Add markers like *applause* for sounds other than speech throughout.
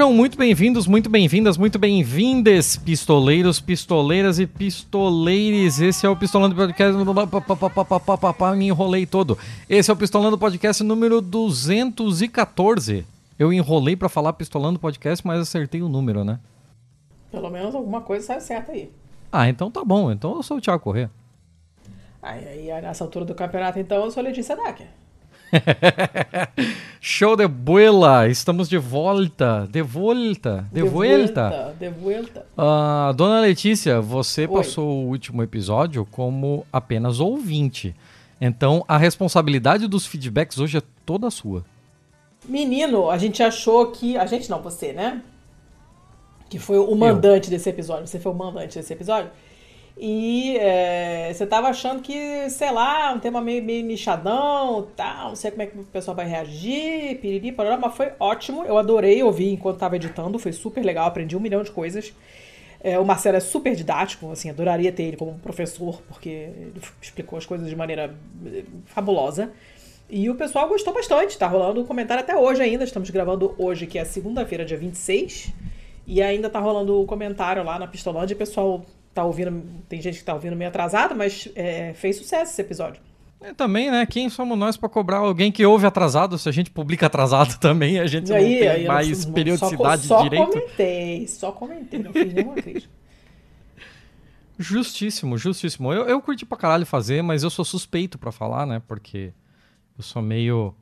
Sejam muito bem-vindos, muito bem-vindas, muito bem-vindes, pistoleiros, pistoleiras e pistoleires. Esse é o Pistolando Podcast. Me enrolei todo. Esse é o Pistolando Podcast número 214. Eu enrolei para falar Pistolando Podcast, mas acertei o número, né? Pelo menos alguma coisa saiu certa aí. Ah, então tá bom. Então eu sou o Thiago Corrêa. Aí, aí, nessa altura do campeonato, então, eu sou Letícia Dacker. *laughs* Show de bola! Estamos de volta! De volta! De, volta! De volta! Uh, Dona Letícia, você Oi. passou o último episódio como apenas ouvinte. Então, a responsabilidade dos feedbacks hoje é toda sua. Menino, a gente achou que. A gente não, você, né? Que foi o mandante Eu. desse episódio. Você foi o mandante desse episódio. E é, você tava achando que, sei lá, um tema meio, meio nichadão, tal, não sei como é que o pessoal vai reagir, piriri, parará, mas foi ótimo. Eu adorei ouvir enquanto tava editando, foi super legal, aprendi um milhão de coisas. É, o Marcelo é super didático, assim, adoraria ter ele como professor, porque ele explicou as coisas de maneira eh, fabulosa. E o pessoal gostou bastante, tá rolando um comentário até hoje ainda. Estamos gravando hoje, que é segunda-feira, dia 26. E ainda tá rolando o um comentário lá na Pistolândia. O pessoal tá ouvindo, tem gente que tá ouvindo meio atrasado, mas é, fez sucesso esse episódio. É, também, né? Quem somos nós para cobrar alguém que ouve atrasado? Se a gente publica atrasado *laughs* também, a gente aí, não tem aí, mais não, periodicidade só, só direito. Só comentei, só comentei, não fiz nenhuma. *laughs* Justíssimo, justíssimo. Eu, eu curti pra caralho fazer, mas eu sou suspeito para falar, né? Porque eu sou meio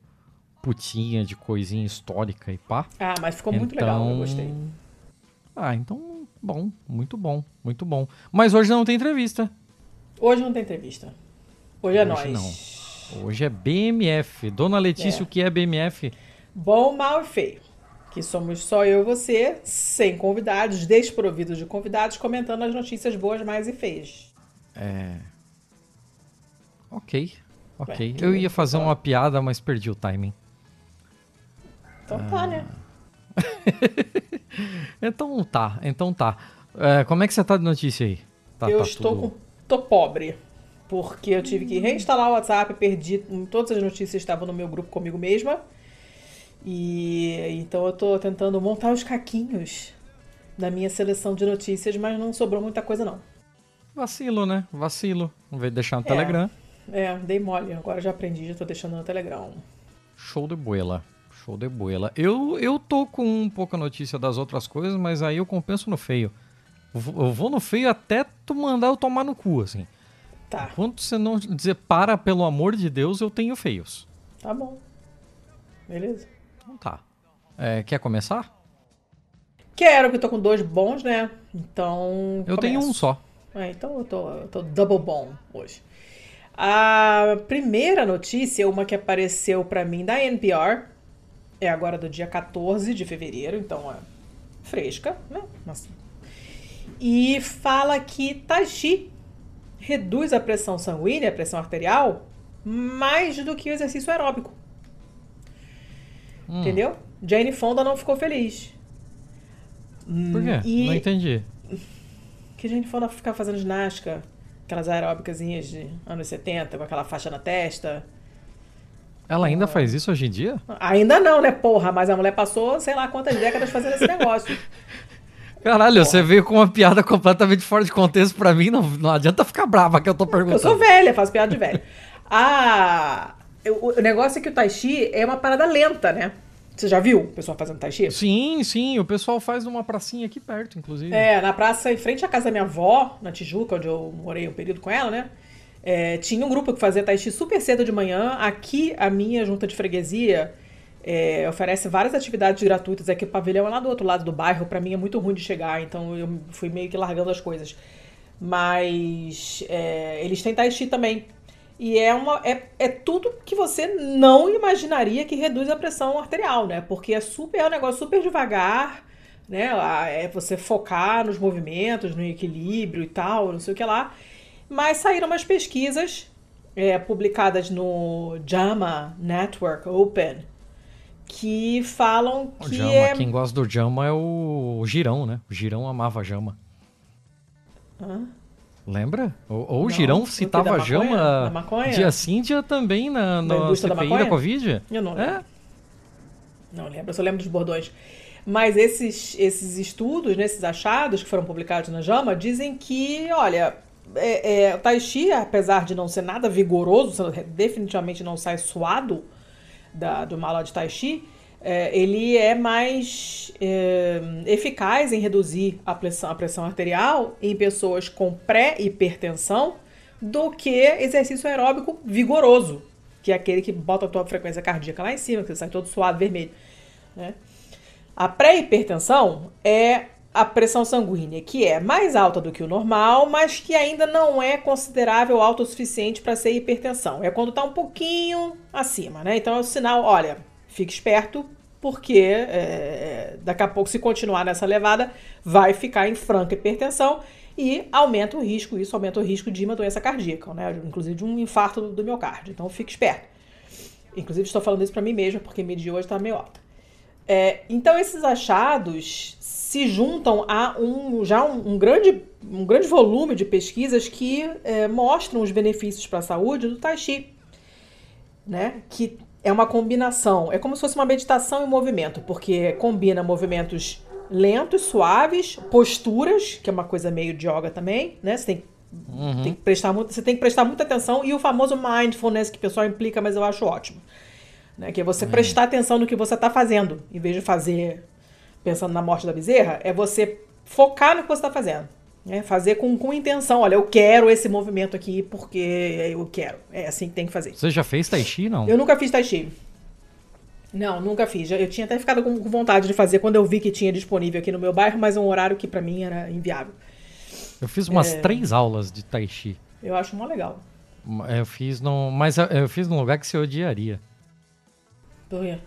putinha de coisinha histórica e pá. Ah, mas ficou muito legal, eu gostei. Então, ah, então Bom, muito bom, muito bom. Mas hoje não tem entrevista. Hoje não tem entrevista. Hoje é hoje nós. Não. Hoje é BMF. Dona Letícia, é. o que é BMF? Bom, mal e feio. Que somos só eu e você, sem convidados, desprovidos de convidados, comentando as notícias boas, mais e feias. É. Ok. Ok. Ué, eu ia fazer uma piada, mas perdi o timing. Então ah... tá, né? *laughs* então tá, então tá. É, como é que você tá de notícia aí? Tá, eu tá estou tudo... tô pobre. Porque eu tive que reinstalar o WhatsApp, perdi. Todas as notícias estavam no meu grupo comigo mesma. E então eu tô tentando montar os caquinhos da minha seleção de notícias, mas não sobrou muita coisa, não. Vacilo, né? Vacilo. Não veio deixar no é, Telegram. É, dei mole. Agora já aprendi, já tô deixando no Telegram. Show de boela. Show de boela. Eu, eu tô com um pouco a notícia das outras coisas, mas aí eu compenso no feio. Eu vou no feio até tu mandar eu tomar no cu, assim. Tá. Enquanto você não dizer para, pelo amor de Deus, eu tenho feios. Tá bom. Beleza. Então tá. É, quer começar? Quero, porque eu tô com dois bons, né? Então. Eu começo. tenho um só. É, então eu tô, eu tô double bom hoje. A primeira notícia é uma que apareceu para mim da NPR é agora do dia 14 de fevereiro, então é fresca, né? Assim. E fala que Tai reduz a pressão sanguínea, a pressão arterial, mais do que o exercício aeróbico. Hum. Entendeu? Jane Fonda não ficou feliz. Por quê? E... Não entendi. Que Jane Fonda ficava fazendo ginástica, aquelas aeróbicas de anos 70, com aquela faixa na testa. Ela ainda ah. faz isso hoje em dia? Ainda não, né, porra? Mas a mulher passou, sei lá quantas décadas fazendo esse negócio. Caralho, porra. você veio com uma piada completamente fora de contexto pra mim. Não, não adianta ficar brava que eu tô perguntando. Eu sou velha, faço piada de velho. Ah, o, o negócio é que o Tai Chi é uma parada lenta, né? Você já viu o pessoal fazendo tai chi? Sim, sim. O pessoal faz numa pracinha aqui perto, inclusive. É, na praça em frente à casa da minha avó, na Tijuca, onde eu morei um período com ela, né? É, tinha um grupo que fazia tai chi super cedo de manhã. Aqui, a minha junta de freguesia é, oferece várias atividades gratuitas. Aqui o pavilhão é lá do outro lado do bairro. Para mim é muito ruim de chegar, então eu fui meio que largando as coisas. Mas é, eles têm tai chi também. E é, uma, é, é tudo que você não imaginaria que reduz a pressão arterial, né? Porque é super, é um negócio super devagar, né? É você focar nos movimentos, no equilíbrio e tal, não sei o que lá. Mas saíram umas pesquisas é, publicadas no JAMA Network Open que falam que. Jama, é... Quem gosta do Jama é o Girão, né? O Girão amava Jama. Hã? Lembra? Ou, o Girão citava a Jama dia sim, dia também na, na CPI da, da, Covid? Eu não lembro. É? Não lembro, eu só lembro dos bordões. Mas esses, esses estudos, né, esses achados que foram publicados na JAMA, dizem que, olha, é, é, o Tai Chi, apesar de não ser nada vigoroso, definitivamente não sai suado da, do mal de Tai Chi, é, ele é mais é, eficaz em reduzir a pressão, a pressão arterial em pessoas com pré-hipertensão do que exercício aeróbico vigoroso, que é aquele que bota a tua frequência cardíaca lá em cima, que você sai todo suado, vermelho. Né? A pré-hipertensão é a pressão sanguínea, que é mais alta do que o normal, mas que ainda não é considerável alta o suficiente para ser hipertensão. É quando está um pouquinho acima, né? Então é o sinal, olha, fique esperto, porque é, daqui a pouco, se continuar nessa levada, vai ficar em franca hipertensão e aumenta o risco, isso aumenta o risco de uma doença cardíaca, né? Inclusive de um infarto do miocárdio. Então fique esperto. Inclusive estou falando isso para mim mesma, porque minha hoje está meio alta. É, então esses achados se juntam a um já um, um, grande, um grande volume de pesquisas que é, mostram os benefícios para a saúde do Tai Chi, né? Que é uma combinação, é como se fosse uma meditação em movimento, porque combina movimentos lentos, suaves, posturas, que é uma coisa meio de yoga também, né? Você tem, uhum. tem que prestar muito, você tem que prestar muita atenção e o famoso mindfulness que o pessoal implica, mas eu acho ótimo. Né? Que é você uhum. prestar atenção no que você está fazendo, em vez de fazer pensando na morte da bezerra, é você focar no que você está fazendo. Né? Fazer com, com intenção. Olha, eu quero esse movimento aqui porque eu quero. É assim que tem que fazer. Você já fez Tai Chi, não? Eu nunca fiz Tai Chi. Não, nunca fiz. Eu tinha até ficado com vontade de fazer quando eu vi que tinha disponível aqui no meu bairro, mas é um horário que para mim era inviável. Eu fiz umas é... três aulas de Tai Chi. Eu acho mó legal. Eu fiz num. Mas eu fiz num lugar que você odiaria. Por quê?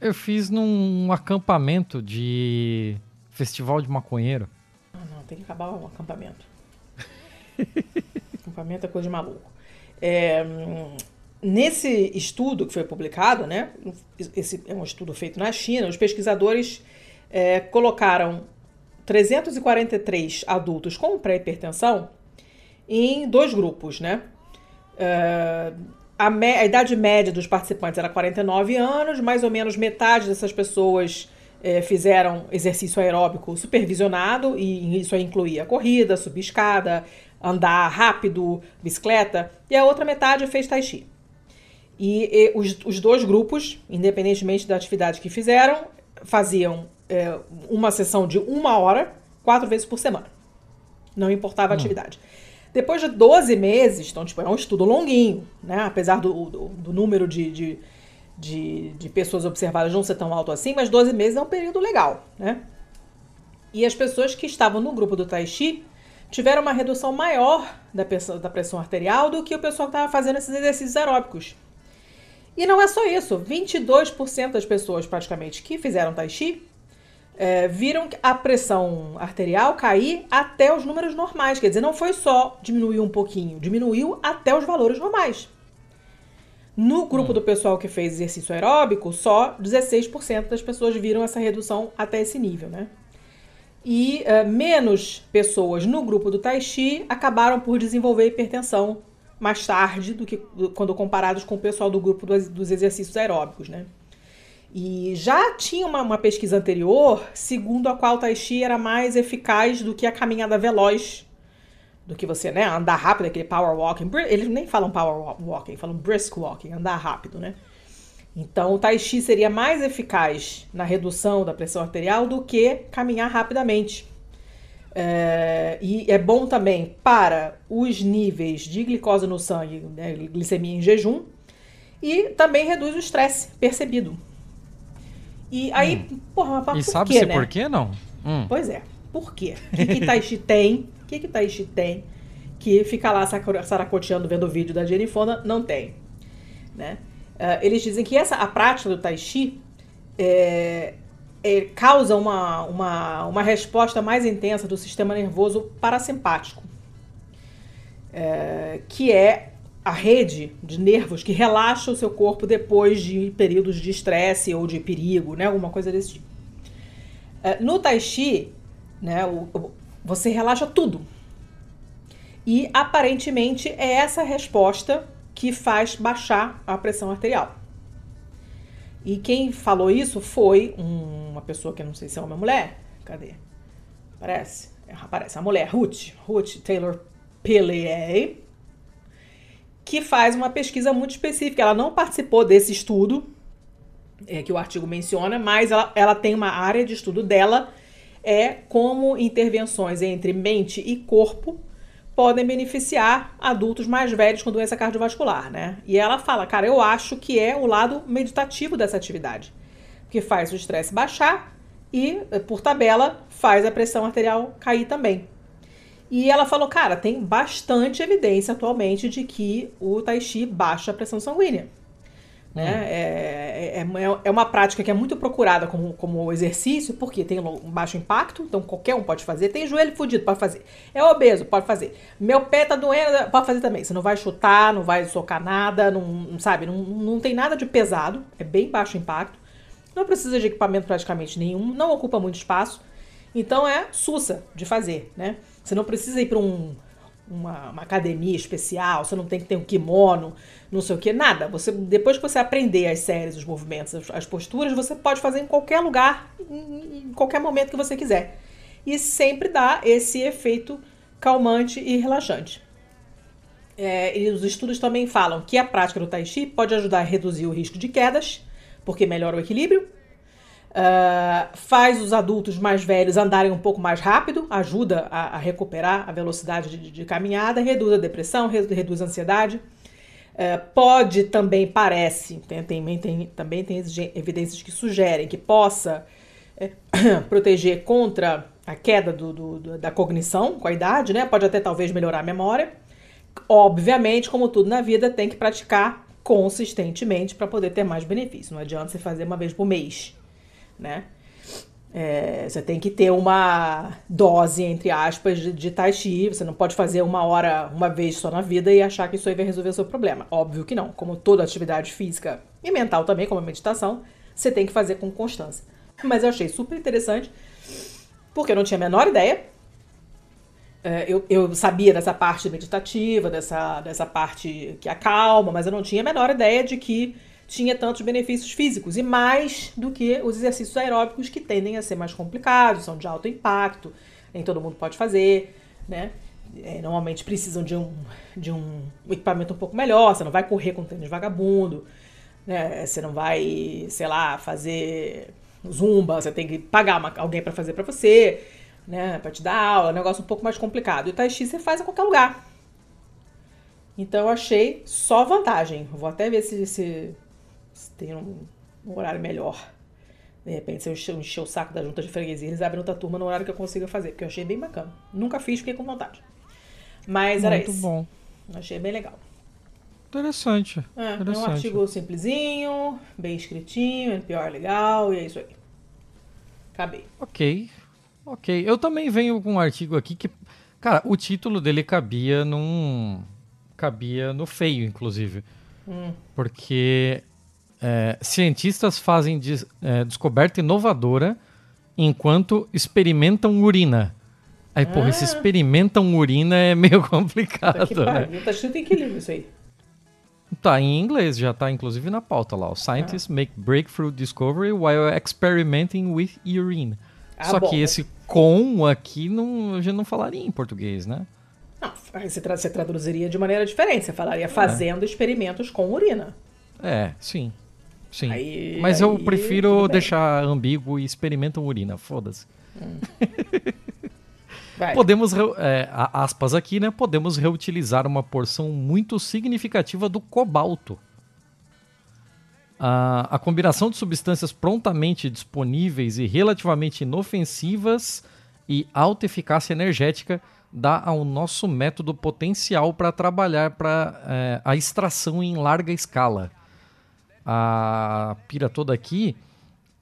Eu fiz num acampamento de festival de maconheiro. Ah, não, tem que acabar o acampamento. *laughs* acampamento é coisa de maluco. É, nesse estudo que foi publicado, né, esse é um estudo feito na China, os pesquisadores é, colocaram 343 adultos com pré-hipertensão em dois grupos, né? É, a, a, idade média dos participantes era 49 anos, mais ou menos metade dessas pessoas é, fizeram exercício aeróbico supervisionado, e isso incluía corrida, subir escada, andar rápido, bicicleta, e a outra metade fez tai chi. E, e os, os, dois grupos, independentemente da atividade que fizeram, faziam é, uma sessão de uma hora, quatro vezes por semana. Não importava a hum. atividade. Depois de 12 meses, então, tipo, é um estudo longuinho, né? Apesar do, do, do número de, de, de, de, pessoas observadas não ser tão alto assim, mas 12 meses é um período legal, né? E as pessoas que estavam no grupo do Tai Chi tiveram uma redução maior da pressão, da pressão arterial do que o pessoal que estava fazendo esses exercícios aeróbicos. E não é só isso, 22% das pessoas praticamente que fizeram Tai Chi é, viram a pressão arterial cair até os números normais. Quer dizer, não foi só diminuir um pouquinho, diminuiu até os valores normais. No grupo hum. do pessoal que fez exercício aeróbico, só 16% das pessoas viram essa redução até esse nível, né? E uh, menos pessoas no grupo do Tai Chi acabaram por desenvolver hipertensão mais tarde do que quando comparados com o pessoal do grupo dos, dos exercícios aeróbicos, né? E já tinha uma, uma, pesquisa anterior, segundo a qual o Tai Chi era mais eficaz do que a caminhada veloz, do que você, né, andar rápido, aquele power walking. Eles nem falam power walking, falam brisk walking, andar rápido, né? Então, o Tai Chi seria mais eficaz na redução da pressão arterial do que caminhar rapidamente. É, e é bom também para os níveis de glicose no sangue, né, glicemia em jejum, e também reduz o estresse percebido. E aí, hum. porra, mas e por sabe quê, se né? por quê, não? Hum. Pois é, por quê? O que, que Taishi tem? O que, que Taishi tem que fica lá saracoteando vendo o vídeo da Jenifona? Não tem. Né? Uh, eles dizem que essa, a prática do Tai Chi é, é, causa uma, uma, uma resposta mais intensa do sistema nervoso parasimpático, é, que é a rede de nervos que relaxa o seu corpo depois de períodos de estresse ou de perigo, né? Alguma coisa desse tipo. É, no Tai Chi, né, você relaxa tudo. E aparentemente é essa resposta que faz baixar a pressão arterial. E quem falou isso foi um, uma pessoa que eu não sei se é ou mulher. Cadê? Parece? É, aparece a mulher, Ruth, Ruth Taylor Pillay, que faz uma pesquisa muito específica. Ela não participou desse estudo é, que o artigo menciona, mas ela, ela tem uma área de estudo dela, é como intervenções entre mente e corpo podem beneficiar adultos mais velhos com doença cardiovascular, né? E ela fala, cara, eu acho que é o lado meditativo dessa atividade, que faz o estresse baixar e, por tabela, faz a pressão arterial cair também. E ela falou, cara, tem bastante evidência atualmente de que o tai chi baixa a pressão sanguínea. Né? Hum. É, é, é, é, uma prática que é muito procurada como, como exercício, porque tem um baixo impacto, então qualquer um pode fazer. Tem joelho fudido, pode fazer. É obeso, pode fazer. Meu pé tá doendo, pode fazer também. Você não vai chutar, não vai socar nada, não, sabe? Não, não tem nada de pesado, é bem baixo impacto. Não precisa de equipamento praticamente nenhum, não ocupa muito espaço. Então é sussa de fazer, né? Você não precisa ir para um uma, uma, academia especial, você não tem que ter um kimono, não sei o que, nada. Você depois que você aprender as séries, os movimentos, as, as posturas, você pode fazer em qualquer lugar, em, em, qualquer momento que você quiser. E sempre dá esse efeito calmante e relaxante. É, e os estudos também falam que a prática do Tai Chi pode ajudar a reduzir o risco de quedas, porque melhora o equilíbrio, Uh, faz os adultos mais velhos andarem um pouco mais rápido, ajuda a, a recuperar a velocidade de, de, caminhada, reduz a depressão, reduz a ansiedade. Uh, pode também, parece, tem, tem, tem, também tem evidências que sugerem que possa é, *coughs* proteger contra a queda do, do, da cognição com a idade, né? Pode até talvez melhorar a memória. Obviamente, como tudo na vida, tem que praticar consistentemente para poder ter mais benefício. Não adianta você fazer uma vez por mês né? É, você tem que ter uma dose, entre aspas, de, de tai chi. Você não pode fazer uma hora, uma vez só na vida e achar que isso aí vai resolver o seu problema. Óbvio que não. Como toda atividade física e mental também, como a meditação, você tem que fazer com constância. Mas eu achei super interessante, porque eu não tinha a menor ideia. É, eu, eu sabia dessa parte meditativa, dessa, dessa parte que acalma, mas eu não tinha a menor ideia de que tinha tantos benefícios físicos e mais do que os exercícios aeróbicos que tendem a ser mais complicados, são de alto impacto, nem todo mundo pode fazer, né? É, normalmente precisam de um, de um equipamento um pouco melhor, você não vai correr com tênis vagabundo, né? Você não vai, sei lá, fazer zumba, você tem que pagar uma, alguém para fazer para você, né? Para te dar aula, é um negócio um pouco mais complicado. E o Tai Chi você faz a qualquer lugar. Então eu achei só vantagem. Vou até ver se, se se tem um, um, horário melhor. De repente, se eu encher, o saco da junta de freguesia, eles abrem outra turma no horário que eu consiga fazer, porque eu achei bem bacana. Nunca fiz, fiquei com vontade. Mas era Muito isso. bom. Achei bem legal. Interessante. É, Interessante. é um artigo simplesinho, bem escritinho, NPR legal, e é isso aí. Acabei. Ok. Ok. Eu também venho com um artigo aqui que. Cara, o título dele cabia num. Cabia no feio, inclusive. Hum. Porque é, cientistas fazem des, é, descoberta inovadora enquanto experimentam urina. Aí, ah. porra, esse ah. experimentam urina é meio *laughs* complicado, tá né? Tá escrito em que livro isso aí? Tá em inglês, já tá inclusive na pauta lá. Scientists ah. make breakthrough discovery while experimenting with urine. Ah, Só bom, que esse com aqui não, a gente não falaria em português, né? Não, você, tra você traduziria de maneira diferente. Você falaria fazendo é. experimentos com urina. É, sim. Sim. Aí, Mas aí, eu prefiro deixar ambíguo e experimentam urina. Foda-se. Hum. Podemos, é, aspas aqui, né? Podemos reutilizar uma porção muito significativa do cobalto. A, a combinação de substâncias prontamente disponíveis e relativamente inofensivas e alta eficácia energética dá ao nosso método potencial para trabalhar para é, a extração em larga escala. A pira toda aqui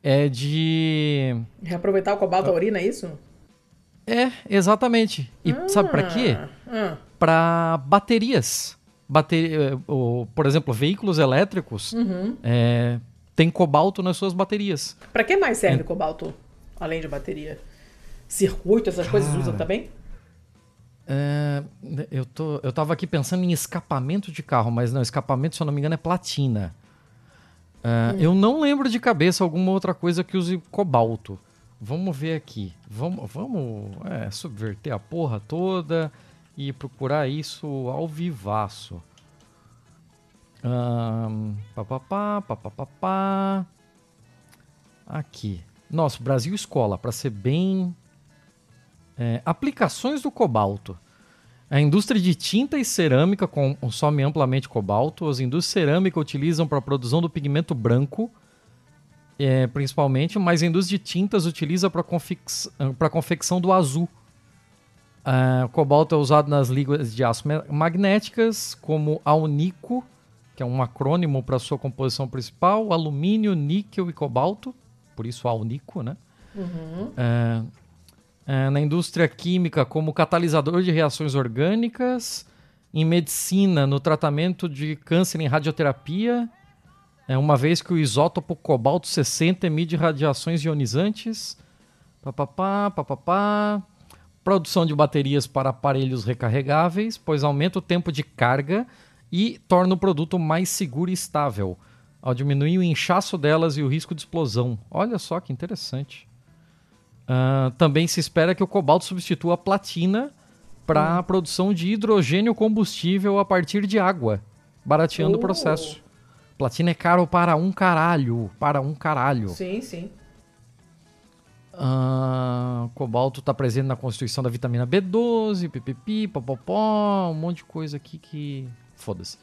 é de. Reaproveitar o cobalto da urina, é isso? É, exatamente. E ah, sabe para quê? Ah. Para baterias. Bater, por exemplo, veículos elétricos uhum. é, tem cobalto nas suas baterias. Para que mais serve é. cobalto além de bateria? Circuito, essas Cara, coisas usam também? É, eu, tô, eu tava aqui pensando em escapamento de carro, mas não, escapamento, se eu não me engano, é platina. Uh, Eu não lembro de cabeça alguma outra coisa que use cobalto. Vamos ver aqui. Vamos, vamos é, subverter a porra toda e procurar isso ao vivaço. Um, papapá, papapá. Aqui. Nossa, Brasil Escola, para ser bem. É, aplicações do cobalto. A indústria de tinta e cerâmica consome amplamente cobalto. As indústrias cerâmica utilizam para a produção do pigmento branco, é, principalmente, mas a indústria de tintas utiliza para confec a confecção do azul. Uh, cobalto é usado nas ligas de aço magnéticas, como alnico, que é um acrônimo para sua composição principal, alumínio, níquel e cobalto, por isso alnico, né? Uhum. Uh, uh, na indústria química, como catalisador de reações orgânicas, em medicina, no tratamento de câncer em radioterapia, é, uma vez que o isótopo cobalto 60 emite radiações ionizantes, papapá, papapá produção de baterias para aparelhos recarregáveis, pois aumenta o tempo de carga e torna o produto mais seguro e estável, ao diminuir o inchaço delas e o risco de explosão. Olha só que interessante. Uh, também se espera que o cobalto substitua a platina para a hum. produção de hidrogênio combustível a partir de água, barateando o processo. Platina é caro para um caralho, para um caralho. Sim, sim. Uh, cobalto está presente na constituição da vitamina B12, pipipi, popopó, um monte de coisa aqui que. Foda-se.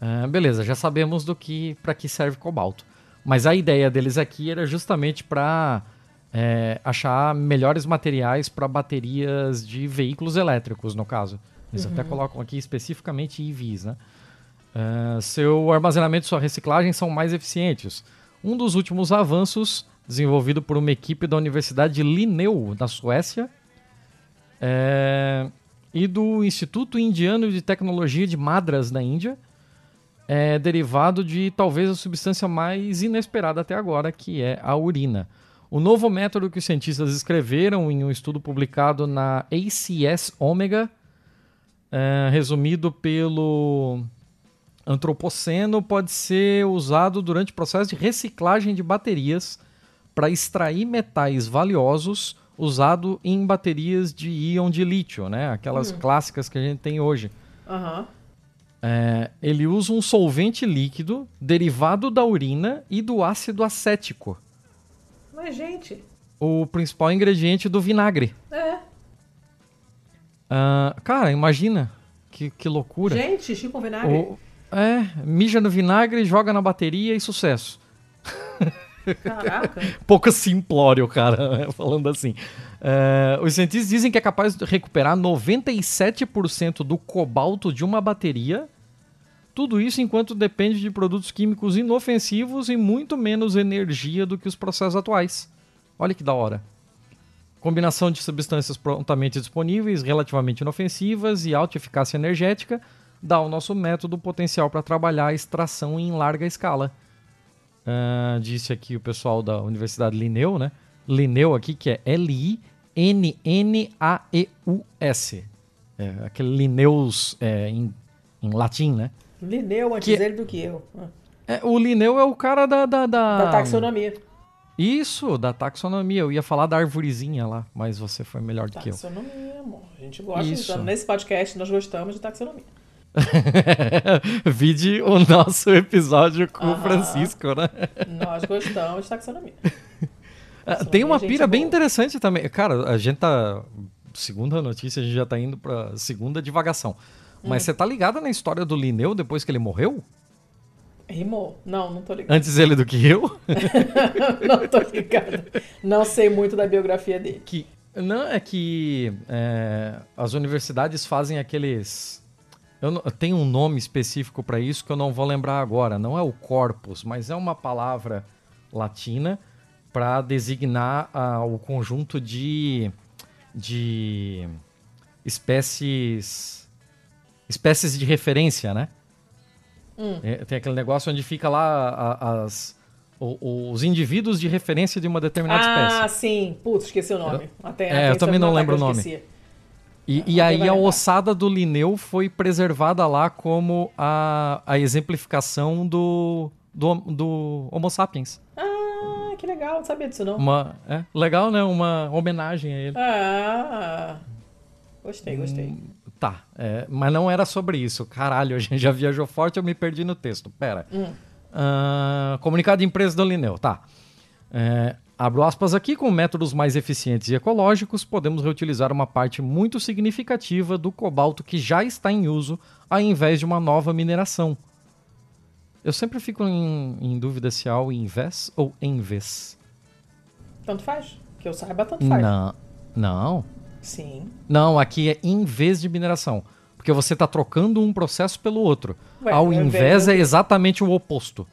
Uh, beleza, já sabemos do que para que serve cobalto. Mas a ideia deles aqui era justamente para é, achar melhores materiais para baterias de veículos elétricos, no caso. Eles uhum. até colocam aqui especificamente EVs, né? Uh, seu armazenamento e sua reciclagem são mais eficientes. Um dos últimos avanços desenvolvido por uma equipe da Universidade de Linneu, na Suécia, é, e do Instituto Indiano de Tecnologia de Madras, na Índia, é derivado de talvez a substância mais inesperada até agora, que é a urina. O novo método que os cientistas escreveram em um estudo publicado na ACS Omega, é, resumido pelo antropoceno, pode ser usado durante o processo de reciclagem de baterias para extrair metais valiosos usado em baterias de íon de lítio, né? Aquelas hum. clássicas que a gente tem hoje. Uhum. É, ele usa um solvente líquido derivado da urina e do ácido acético. Mas, gente. O principal ingrediente do vinagre. É. Uh, cara, imagina. Que, que loucura. Gente, xixi com vinagre. O, é, mija no vinagre, joga na bateria e sucesso. Caraca. *laughs* Pouco simplório, cara, *laughs* falando assim. É, os cientistas dizem que é capaz de recuperar 97% do cobalto de uma bateria. Tudo isso enquanto depende de produtos químicos inofensivos e muito menos energia do que os processos atuais. Olha que da hora. Combinação de substâncias prontamente disponíveis, relativamente inofensivas e alta eficácia energética dá ao nosso método potencial para trabalhar a extração em larga escala. Uh, disse aqui o pessoal da Universidade Linneu, né? Linneu aqui, que é L-I-N-N-A-E-U-S. É, aquele Linneus é, em, em latim, né? Linneu antes que, dele do que eu. É, o Linneu é o cara da, da, da... Da taxonomia. Isso, da taxonomia. Eu ia falar da arvorezinha lá, mas você foi melhor do que eu. Taxonomia, amor. A gente gosta, Isso. Nesse podcast nós gostamos de taxonomia. *laughs* Vide o nosso episódio com o Francisco, né? Nós gostamos de taxonomia. *laughs* Ah, tem uma pira bem interessante também. Cara, a gente tá. Segunda notícia, a gente já tá indo pra segunda divagação. Mas hum. você tá ligada na história do Linneu depois que ele morreu? Rimou. Não, não tô ligado. Antes ele do que eu? *laughs* não tô ligado. Não sei muito da biografia dele. Que, não, é que é, as universidades fazem aqueles eu, não, tem um nome específico para isso que eu não vou lembrar agora. Não é o corpus, mas é uma palavra latina para designar uh, o conjunto de, de espécies espécies de referência, né? Hum. É, tem aquele negócio onde fica lá a, as, o, os indivíduos de referência de uma determinada ah, espécie. Ah, sim. Putz, esqueci o nome. Até, é, eu também não lembro o nome. Esqueci. E, e aí a ossada do Linneu foi preservada lá como a, a exemplificação do, do, do Homo sapiens. Ah, que legal, não sabia disso não. Uma, é, legal, né? Uma homenagem a ele. Ah, gostei, gostei. Hum, tá, é, mas não era sobre isso. Caralho, *laughs* a gente já viajou forte, eu me perdi no texto. Pera. Hum. Ah, comunicado de empresa do Lineu, tá. É, abro aspas aqui, com métodos mais eficientes e ecológicos, podemos reutilizar uma parte muito significativa do cobalto que já está em uso, ao invés de uma nova mineração. Eu sempre fico em, em dúvida se é ao invés ou em vez. Tanto faz. Que eu saiba, tanto faz. Não, não. Sim. Não, aqui é em vez de mineração. Porque você está trocando um processo pelo outro. Ué, ao ao invés é exatamente o oposto.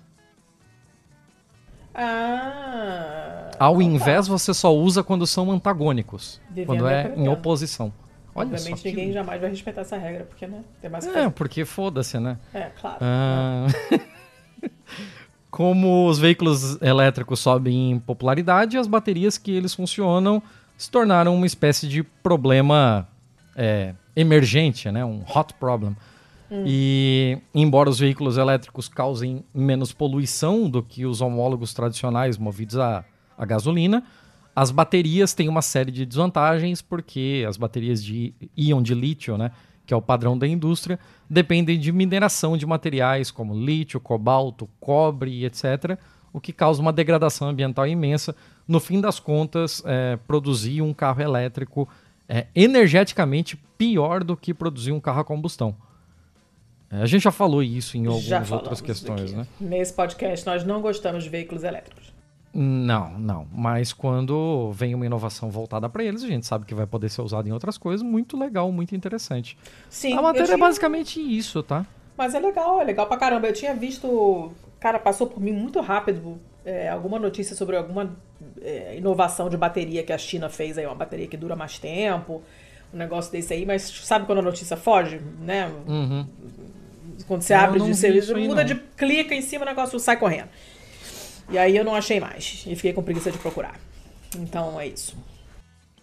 Ah. Ao então tá. invés você só usa quando são antagônicos. Quando e é em oposição. Olha Obviamente só. que- ninguém jamais vai respeitar essa regra, porque, né? Tem mais É, porque foda-se, né? É, claro. Ah, *laughs* Como os veículos elétricos sobem em popularidade, as baterias que eles funcionam se tornaram uma espécie de problema é, emergente, né? um hot problem. E, embora os veículos elétricos causem menos poluição do que os homólogos tradicionais movidos a, a gasolina, as baterias têm uma série de desvantagens, porque as baterias de íon de lítio, né, que é o padrão da indústria, dependem de mineração de materiais como lítio, cobalto, cobre, etc., o que causa uma degradação ambiental imensa. No fim das contas, é, produzir um carro elétrico é energeticamente pior do que produzir um carro a combustão. É, a gente já falou isso em algumas outras questões, né? Nesse podcast, nós não gostamos de veículos elétricos. Não, não. Mas quando vem uma inovação voltada para eles, a gente sabe que vai poder ser usado em outras coisas. Muito legal, muito interessante. Sim, a matéria tinha- é basicamente isso, tá? Mas é legal, é legal pra caramba. Eu tinha visto. Cara, passou por mim muito rápido é, alguma notícia sobre alguma é, inovação de bateria que a China fez aí, uma bateria que dura mais tempo, um negócio desse aí, mas sabe quando a notícia foge, né? Uhum. Quando você Eu abre de vi serviço, muda não. de clica em cima, o negócio sai correndo. E aí eu não achei mais. E fiquei com preguiça de procurar. Então é isso.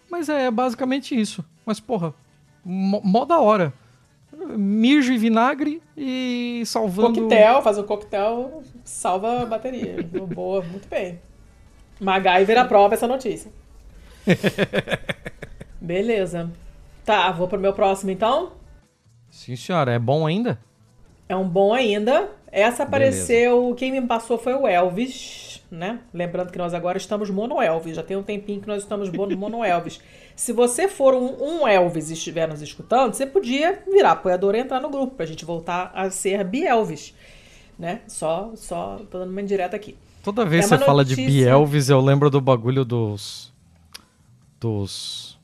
Mas é basicamente isso. Mas, porra, mó, mó da hora. Mijo e vinagre e salvando. Coquetel, fazer um coquetel salva a bateria. Boa, muito bem. MacGyver aprova essa notícia. *laughs* Beleza. Tá, vou pro meu próximo então. Sim, senhora. É bom ainda? É um bom ainda. Essa apareceu. Quem me passou foi o Elvis, né? Lembrando que nós agora estamos mono Elvis. Já tem um tempinho que nós estamos mono *laughs* mono Elvis. Se você for um, um Elvis e estiver nos escutando, você podia virar apoiador e entrar no grupo pra gente voltar a ser Bielvis. Né? Só, só tô dando uma indireta aqui. Toda vez É que uma você fala de notícia- Bielvis, eu lembro do bagulho dos. Dos.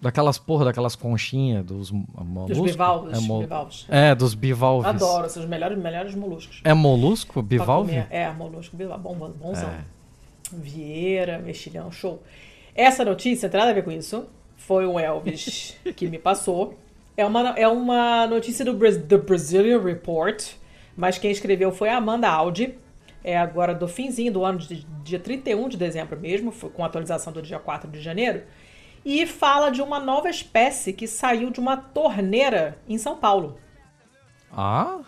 Daquelas porra, daquelas conchinhas, dos moluscos. Dos bivalves. É, bivalves. é, dos bivalves. Adoro, são os melhores, melhores moluscos. É molusco? Bivalve? É, molusco, bivalve. Bom, bonzão. É. Vieira, mexilhão, show. Essa notícia, não tem nada a ver com isso. Foi o Elvis *laughs* que me passou. É uma, é uma notícia do The Brazilian Report, mas quem escreveu foi a Amanda Audi. É agora do finzinho do ano, de, dia 31 de dezembro mesmo, com atualização do dia 4 de janeiro. E fala de uma nova espécie que saiu de uma torneira em São Paulo. Ah?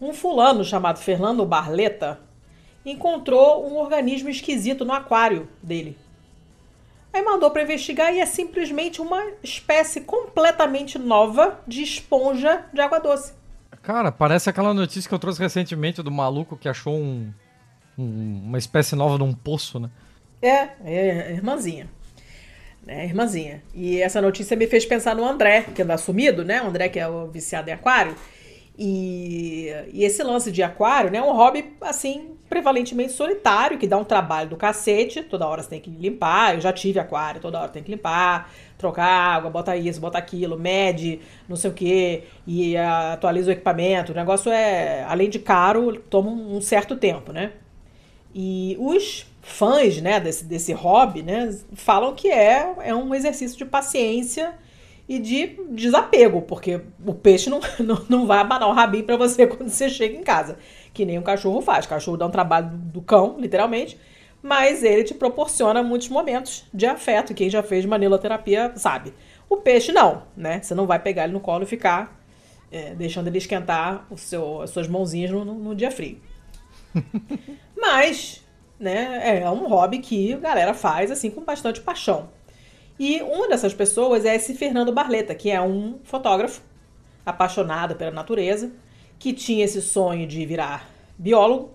Um fulano chamado Fernando Barleta encontrou um organismo esquisito no aquário dele. Aí mandou para investigar e é simplesmente uma espécie completamente nova de esponja de água doce. Cara, parece aquela notícia que eu trouxe recentemente do maluco que achou um, um- uma espécie nova num poço, né? É, é irmãzinha. Né, irmãzinha. E essa notícia me fez pensar no André, que anda sumido, né? O André, que é o viciado em aquário. E, e esse lance de aquário, né? É um hobby, assim, prevalentemente solitário, que dá um trabalho do cacete. Toda hora você tem que limpar. Eu já tive aquário, toda hora tem que limpar, trocar água, bota isso, bota aquilo, mede, não sei o quê, e ah, atualiza o equipamento. O negócio é, além de caro, toma um certo tempo, né? E os fãs né, desse, desse hobby né, falam que é, é um exercício de paciência e de desapego, porque o peixe não, *laughs* não, não vai abanar o rabinho para você *laughs* quando você chega em casa, que nem um cachorro faz. O cachorro dá um trabalho do cão, literalmente, mas ele te proporciona muitos momentos de afeto. e Quem já fez maniloterapia sabe. O peixe não, né? Você não vai pegar ele no colo e ficar é, deixando ele esquentar o seu, as suas mãozinhas no, no- no dia frio. *laughs* Mas, né, é um hobby que a galera faz assim com bastante paixão. E uma dessas pessoas é esse Fernando Barleta, que é um fotógrafo apaixonado pela natureza, que tinha esse sonho de virar biólogo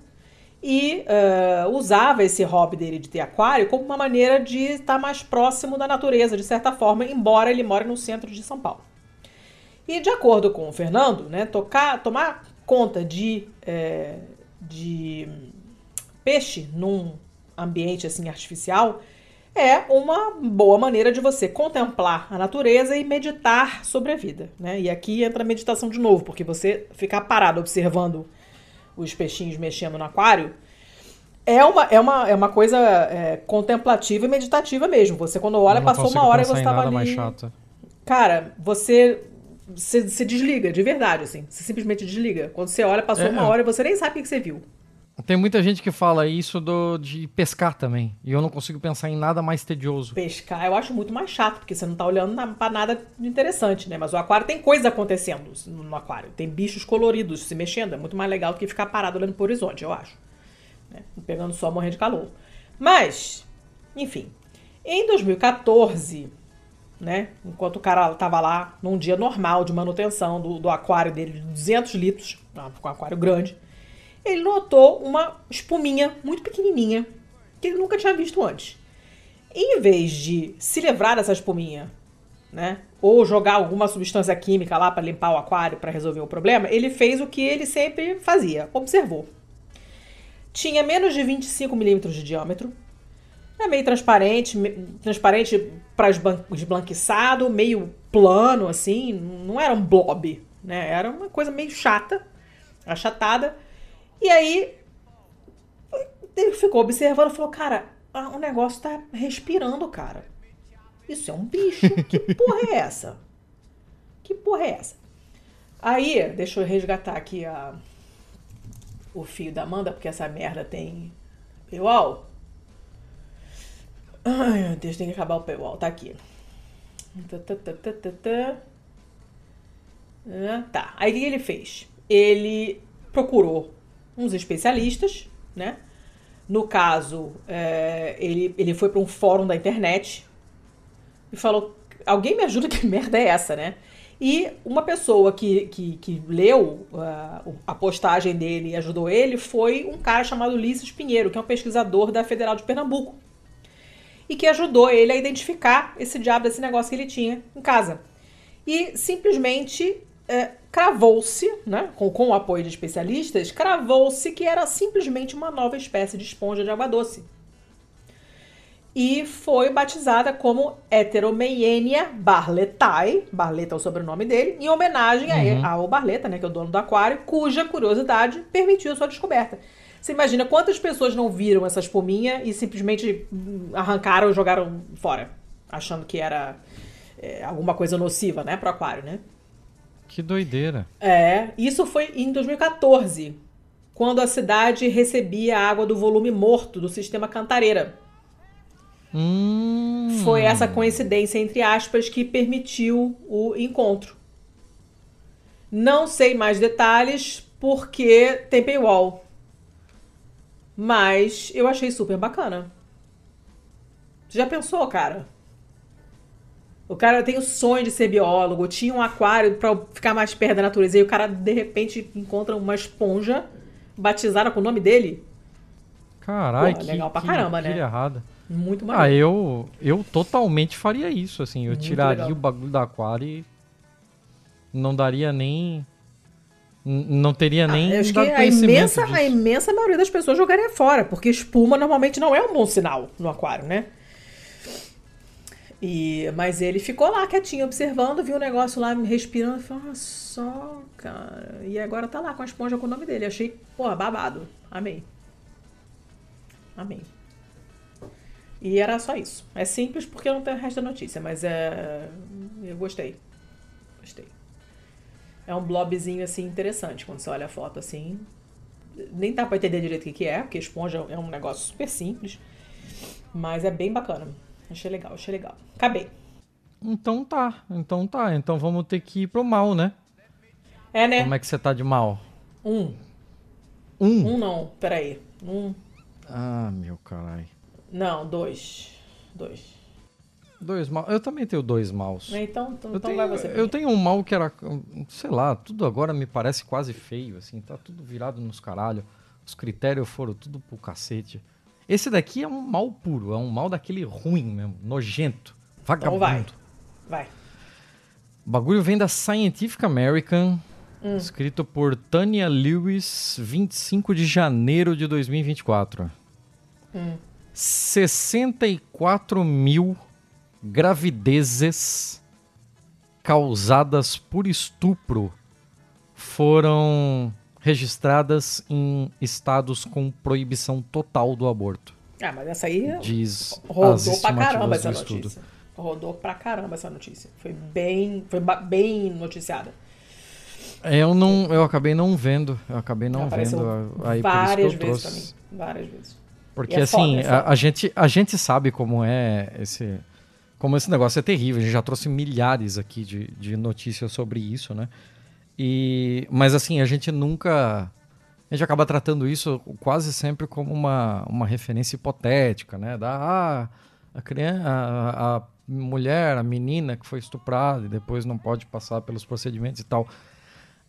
e uh, usava esse hobby dele de ter aquário como uma maneira de estar mais próximo da natureza, de certa forma, embora ele more no centro de São Paulo. E de acordo com o Fernando, né, tocar, tomar conta de, é, de peixe num ambiente assim artificial é uma boa maneira de você contemplar a natureza e meditar sobre a vida. Né? E aqui entra a meditação de novo, porque você ficar parado observando os peixinhos mexendo no aquário é uma, é uma, é uma coisa é, contemplativa e meditativa mesmo. Você, quando olha, passou uma hora e você estava ali. Mais. Cara, você se desliga, de verdade, assim. Você simplesmente desliga. Quando você olha, passou é, uma hora e você nem sabe o que você viu. Tem muita gente que fala isso do, de pescar também. E eu não consigo pensar em nada mais tedioso. Pescar eu acho muito mais chato, porque você não tá olhando na, pra nada interessante, né? Mas o aquário tem coisa acontecendo no aquário. Tem bichos coloridos se mexendo. É muito mais legal do que ficar parado olhando pro horizonte, eu acho. Né? Pegando sol, morrendo de calor. Mas, enfim. Em 2014, né? Enquanto o cara tava lá num dia normal de manutenção do, do aquário dele de 200 litros, um aquário grande ele notou uma espuminha muito pequenininha que ele nunca tinha visto antes. Em vez de se livrar dessa espuminha, né, ou jogar alguma substância química lá para limpar o aquário para resolver o problema, ele fez o que ele sempre fazia, observou. Tinha menos de 25 milímetros de diâmetro, é meio transparente, transparente para esblanquiçado, meio plano assim, não era um blob, né? Era uma coisa meio chata, achatada e aí ele ficou observando e falou: Cara, o negócio tá respirando, cara. Isso é um bicho. Que porra é essa? Que porra é essa? Aí, deixa eu resgatar aqui a, o fio da Amanda, porque essa merda tem paywall. Ai, meu Deus, tem que acabar o paywall. Tá aqui. Tá. Aí o que ele fez? Ele procurou uns especialistas, né? No caso, é, ele, ele foi para um fórum da internet e falou: alguém me ajuda, *laughs* que merda é essa, né? E uma pessoa que, que, que leu uh, a postagem dele e ajudou ele foi um cara chamado Ulisses Pinheiro, que é um pesquisador da Federal de Pernambuco. E que ajudou ele a identificar esse diabo desse negócio que ele tinha em casa. E simplesmente é, cravou-se, né, com, com o apoio de especialistas, cravou-se que era simplesmente uma nova espécie de esponja de água doce. E foi batizada como Heteromeienia barletae, Barleta é o sobrenome dele, em homenagem uhum. ao Barleta, né, que é o dono do aquário, cuja curiosidade permitiu sua descoberta. Você imagina quantas pessoas não viram essa espuminha e simplesmente arrancaram e jogaram fora, achando que era é, alguma coisa nociva, né, pro aquário, né? Que doideira. É, isso foi em 2014, quando a cidade recebia água do volume morto do sistema Cantareira. Hum. Foi essa coincidência, entre aspas, que permitiu o encontro. Não sei mais detalhes porque tem paywall. Mas eu achei super bacana. Já pensou, cara? O cara tem o sonho de ser biólogo, tinha um aquário para ficar mais perto da natureza. E o cara, de repente, encontra uma esponja batizada com o nome dele. Caralho, que legal pra caramba, que, né? errada. Muito maneiro. Ah, eu, eu totalmente faria isso, assim. Eu Muito tiraria legal. o bagulho do aquário e não daria nem... Não teria ah, nem ah, acho que a imensa, a imensa maioria das pessoas jogaria fora, porque espuma normalmente não é um bom sinal no aquário, né? E, mas ele ficou lá quietinho, observando, viu o negócio lá respirando falou: ah, só, cara. E agora tá lá com a esponja com o nome dele. Achei, pô, babado. Amei. Amei. E era só isso. É simples porque não tem o resto da notícia, mas é. Eu gostei. Gostei. É um blobzinho assim interessante quando você olha a foto assim. Nem dá pra entender direito o que é, porque esponja é um negócio super simples. Mas é bem bacana. Achei legal, achei legal. Acabei. Então tá, então tá. Então vamos ter que ir pro mal, né? É, né? Como é que você tá de mal? Um. Um? Um não, peraí. Um. Ah, meu caralho. Não, dois. Dois. Dois mal. Eu também tenho dois maus. Então, então, Eu então tenho, vai você. eu tenho um mal que era, sei lá, tudo agora me parece quase feio, assim, tá tudo virado nos caralho. Os critérios foram tudo pro cacete. Esse daqui é um mal puro, é um mal daquele ruim mesmo, nojento, vagabundo. Então vai. Vai. O bagulho vem da Scientific American, Hum. escrito por Tanya Lewis, 25 de janeiro de 2024. Hum. 64 mil gravidezes causadas por estupro foram registradas em estados com proibição total do aborto. Ah, mas essa aí Diz as rodou pra caramba essa do estudo. notícia. Rodou pra caramba essa notícia. Foi bem, foi bem noticiada. Eu não, eu acabei não vendo, eu acabei não Apareceu vendo aí várias por isso que eu vezes pra mim. Várias vezes. Porque é assim, foda, é a-. A, gente, a gente sabe como é esse. Como esse negócio é terrível. A gente já trouxe milhares aqui de, de notícias sobre isso, né? E, mas assim, a gente nunca. A gente acaba tratando isso quase sempre como uma, uma referência hipotética, né? Da ah, a criança, a, a mulher, a menina que foi estuprada e depois não pode passar pelos procedimentos e tal.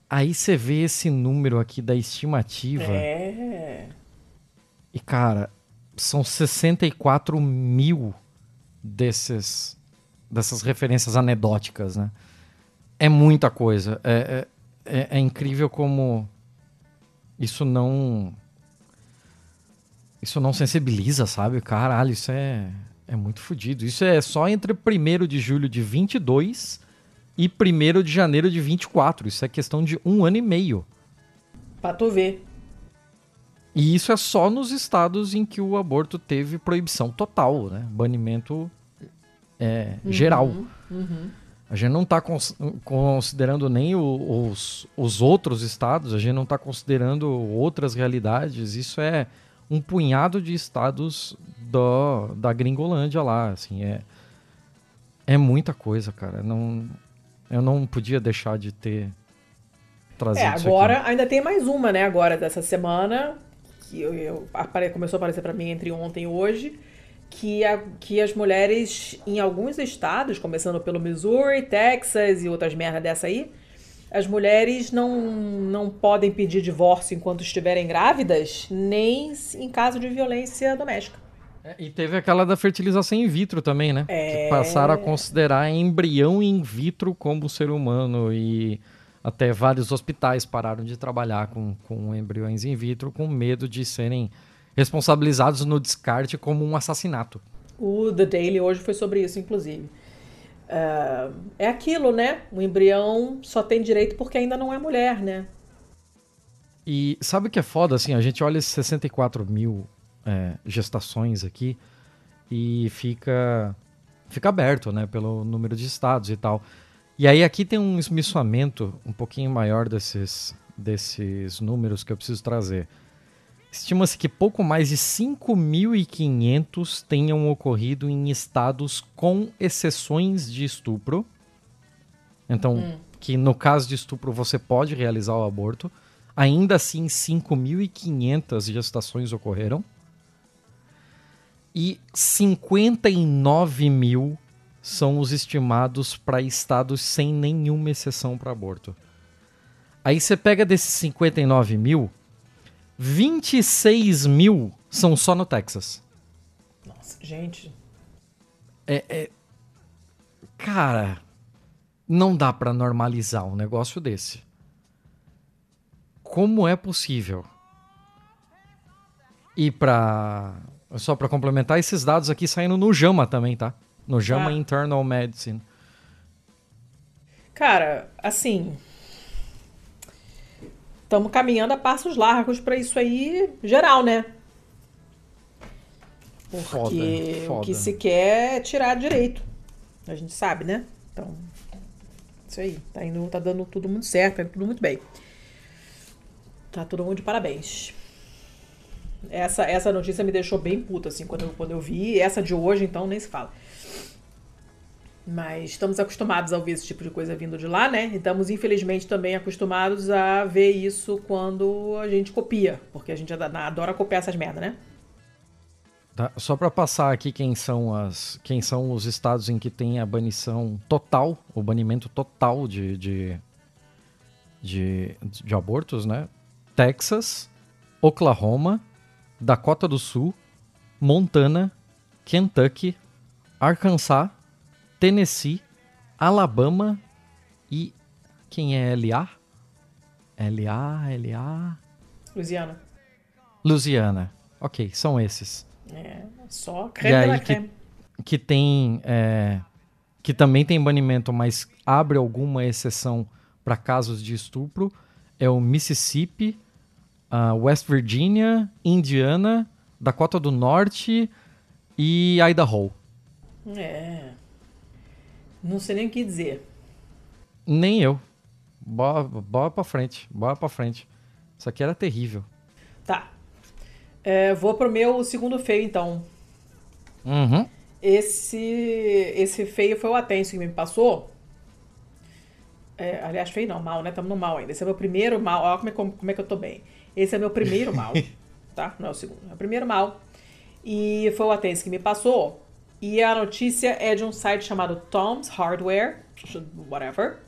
Aí você vê esse número aqui da estimativa. É. E, cara, são 64 mil desses, dessas referências anedóticas, né? É muita coisa. É, é, é- é incrível como isso não... Isso não sensibiliza, sabe? Caralho, isso é, é muito fodido. Isso é só entre 1 de julho de 22 e 1 de janeiro de 24. Isso é questão de um ano e meio. Pra tu ver. E isso é só nos estados em que o aborto teve proibição total, né? Banimento é, geral. Uhum. A gente não está considerando nem o- os, os outros estados, a gente não está considerando outras realidades. Isso é um punhado de estados do, da Gringolândia lá, assim, é, é muita coisa, cara. Não, eu não podia deixar de ter trazido É, agora ainda tem mais uma, né? Agora dessa semana, que eu, eu- apare- começou a aparecer pra mim entre ontem e hoje, que, a- que as mulheres em alguns estados, começando pelo Missouri, Texas e outras merda dessa aí, as mulheres não, não podem pedir divórcio enquanto estiverem grávidas, nem em caso de violência doméstica. É, e teve aquela da fertilização in vitro também, né? É. Que passaram a considerar embrião in vitro como ser humano e até vários hospitais pararam de trabalhar com, com embriões in vitro com medo de serem responsabilizados no descarte como um assassinato. O The Daily hoje foi sobre isso, inclusive. Ah, é aquilo, né? O embrião só tem direito porque ainda não é mulher, né? E sabe o que é foda? Assim, a gente olha esses 64 mil é, gestações aqui e fica, fica aberto, né? Pelo número de estados e tal. E aí aqui tem um esmiçoamento um pouquinho maior desses, desses números que eu preciso trazer. Estima-se que pouco mais de 5.500 tenham ocorrido em estados com exceções de estupro. Então, que no caso de estupro você pode realizar o aborto. Ainda assim, 5.500 gestações ocorreram. E 59 mil são os estimados para estados sem nenhuma exceção para aborto. Aí você pega desses 59 mil, 26 mil são só no Texas. Nossa, gente. Cara, não dá pra normalizar um negócio desse. Como é possível? E pra. Só pra complementar, esses dados aqui saindo no JAMA também, tá? No JAMA Ah. Internal Medicine. Cara, assim. Estamos caminhando a passos largos pra isso aí geral, né? Porque Foda, o foda. que se quer é tirar direito. A gente sabe, né? Então, isso aí. Tá indo, tá dando tudo muito certo, tá indo tudo muito bem. Tá todo mundo de parabéns. Essa, essa notícia me deixou bem puta, assim, quando eu, quando eu vi. Essa de hoje, então, nem se fala. Mas estamos acostumados a ouvir esse tipo de coisa vindo de lá, né? E estamos, infelizmente, também acostumados a ver isso quando a gente copia, porque a gente adora copiar essas merdas, né? Tá, só para passar aqui quem são, as, quem são os estados em que tem a banição total, o banimento total de, de, de, de abortos, né? Texas, Oklahoma, Dakota do Sul, Montana, Kentucky, Arkansas, Tennessee, Alabama e quem é LA? LA, LA. Louisiana. Louisiana. Ok, são esses. É, só creme e aí, que, que tem. É, que também tem banimento, mas abre alguma exceção para casos de estupro. É o Mississippi, West Virginia, Indiana, Dakota do Norte e Idaho. É. Não sei nem o que dizer. Nem eu. Bora, bora pra frente, bora pra frente. Isso aqui era terrível. Tá. É, vou pro meu segundo feio, então. Uhum. Esse, esse feio foi o Atenso que me passou. É, aliás, feio não, mal, né? Estamos no mal ainda. Esse é meu primeiro mal. Olha como é, como é que eu tô bem. Esse é meu primeiro *laughs* mal, tá? Não é o segundo. É o primeiro mal. E foi o Atenso que me passou. E a notícia é de um site chamado Tom's Hardware, whatever.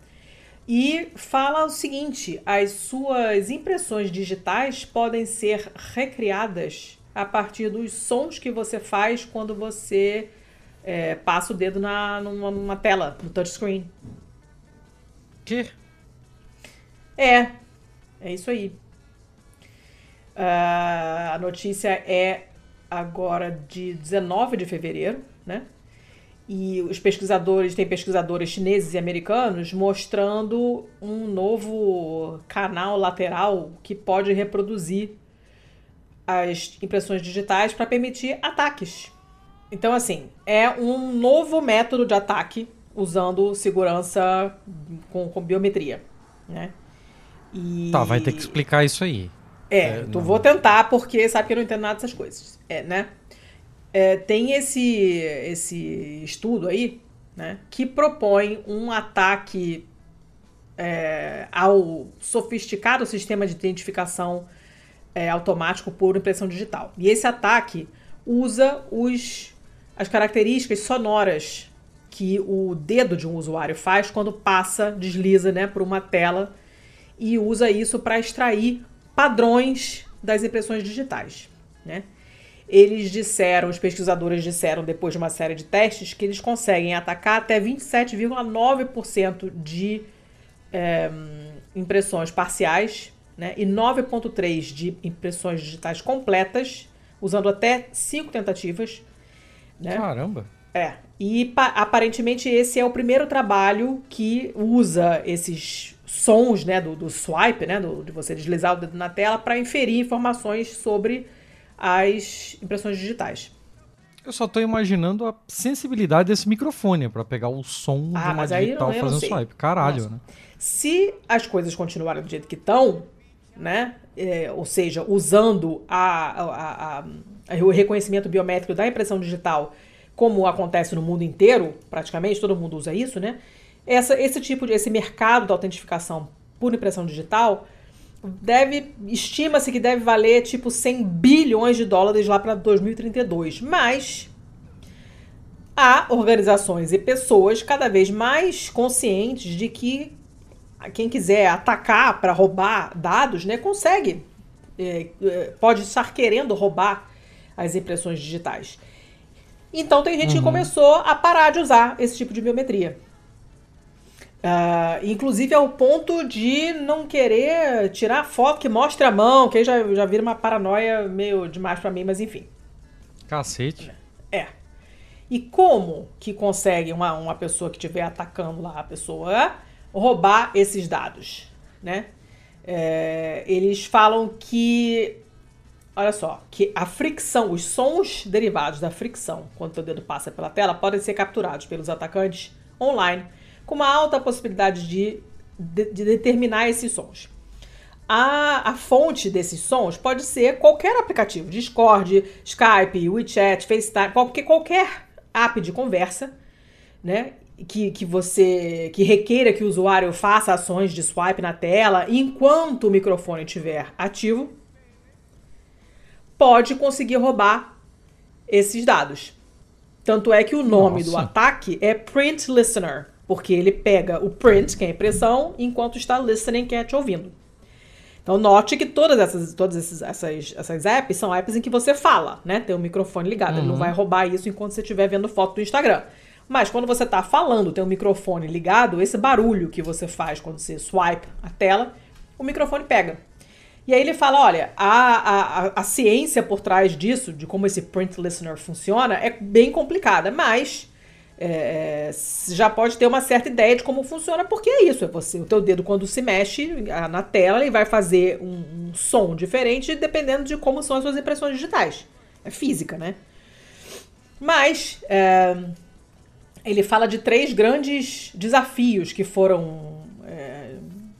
E fala o seguinte: as suas impressões digitais podem ser recriadas a partir dos sons que você faz quando você é, passa o dedo na, numa, numa tela, no touchscreen. Que? É, é isso aí. Uh, a notícia é agora de 19 de fevereiro né? E os pesquisadores, tem pesquisadores chineses e americanos mostrando um novo canal lateral que pode reproduzir as impressões digitais para permitir ataques. Então, assim, é um novo método de ataque usando segurança com, com biometria, né? E... Tá, vai ter que explicar isso aí. É, é tu vou tentar porque sabe que eu não entendo nada dessas coisas. É, né? É, tem esse, esse estudo aí, né, que propõe um ataque é, ao sofisticado sistema de identificação é, automático por impressão digital. E esse ataque usa os, as características sonoras que o dedo de um usuário faz quando passa, desliza né, por uma tela e usa isso para extrair padrões das impressões digitais. Né? Eles disseram, os pesquisadores disseram, depois de uma série de testes, que eles conseguem atacar até 27,9% de é, impressões parciais né, e 9,3% de impressões digitais completas, usando até cinco tentativas. Né? Caramba! É. E aparentemente esse é o primeiro trabalho que usa esses sons né, do, do swipe, né, do, de você deslizar o dedo na tela, para inferir informações sobre as impressões digitais. Eu só estou imaginando a sensibilidade desse microfone para pegar o som ah, de uma digital fazendo swipe. Caralho, Nossa. né? Se as coisas continuarem do jeito que estão, né? É, ou seja, usando a, a, a, o reconhecimento biométrico da impressão digital, como acontece no mundo inteiro, praticamente, todo mundo usa isso, né? Essa, esse tipo de esse mercado da autentificação por impressão digital deve estima-se que deve valer tipo 100 bilhões de dólares lá para 2032, mas há organizações e pessoas cada vez mais conscientes de que quem quiser atacar para roubar dados, né, consegue, é, é, pode estar querendo roubar as impressões digitais. Então tem gente uhum. que começou a parar de usar esse tipo de biometria. Uh, inclusive ao ponto de não querer tirar foto que mostre a mão, que aí já, já vira uma paranoia meio demais para mim, mas enfim. Cacete. É. E como que consegue uma, uma pessoa que estiver atacando lá a pessoa roubar esses dados, né? É, eles falam que, olha só, que a fricção, os sons derivados da fricção, quando o dedo passa pela tela, podem ser capturados pelos atacantes online com uma alta possibilidade de, de, de determinar esses sons. A, a, fonte desses sons pode ser qualquer aplicativo, Discord, Skype, WeChat, FaceTime, qualquer, qualquer app de conversa, né? que, que você que requeira que o usuário faça ações de swipe na tela enquanto o microfone estiver ativo, pode conseguir roubar esses dados. Tanto é que o nome Nossa. do ataque é Print Listener, porque ele pega o print, que é a impressão, enquanto está listening, que é te ouvindo. Então note que todas essas, todas essas, essas, essas apps são apps em que você fala, né? Tem o microfone ligado. Uhum. Ele não uhum. vai roubar isso enquanto você estiver vendo foto do Instagram. Mas quando você está falando, tem o microfone ligado, esse barulho que você faz quando você swipe a tela, o microfone pega. E aí ele fala: olha, a, a, a ciência por trás disso, de como esse print listener funciona, é bem complicada, mas é, já pode ter uma certa ideia de como funciona, porque é isso, é você, o teu dedo quando se mexe na tela, ele vai fazer um, um som diferente dependendo de como são as suas impressões digitais. É física, né? Mas é, ele fala de três grandes desafios que foram é,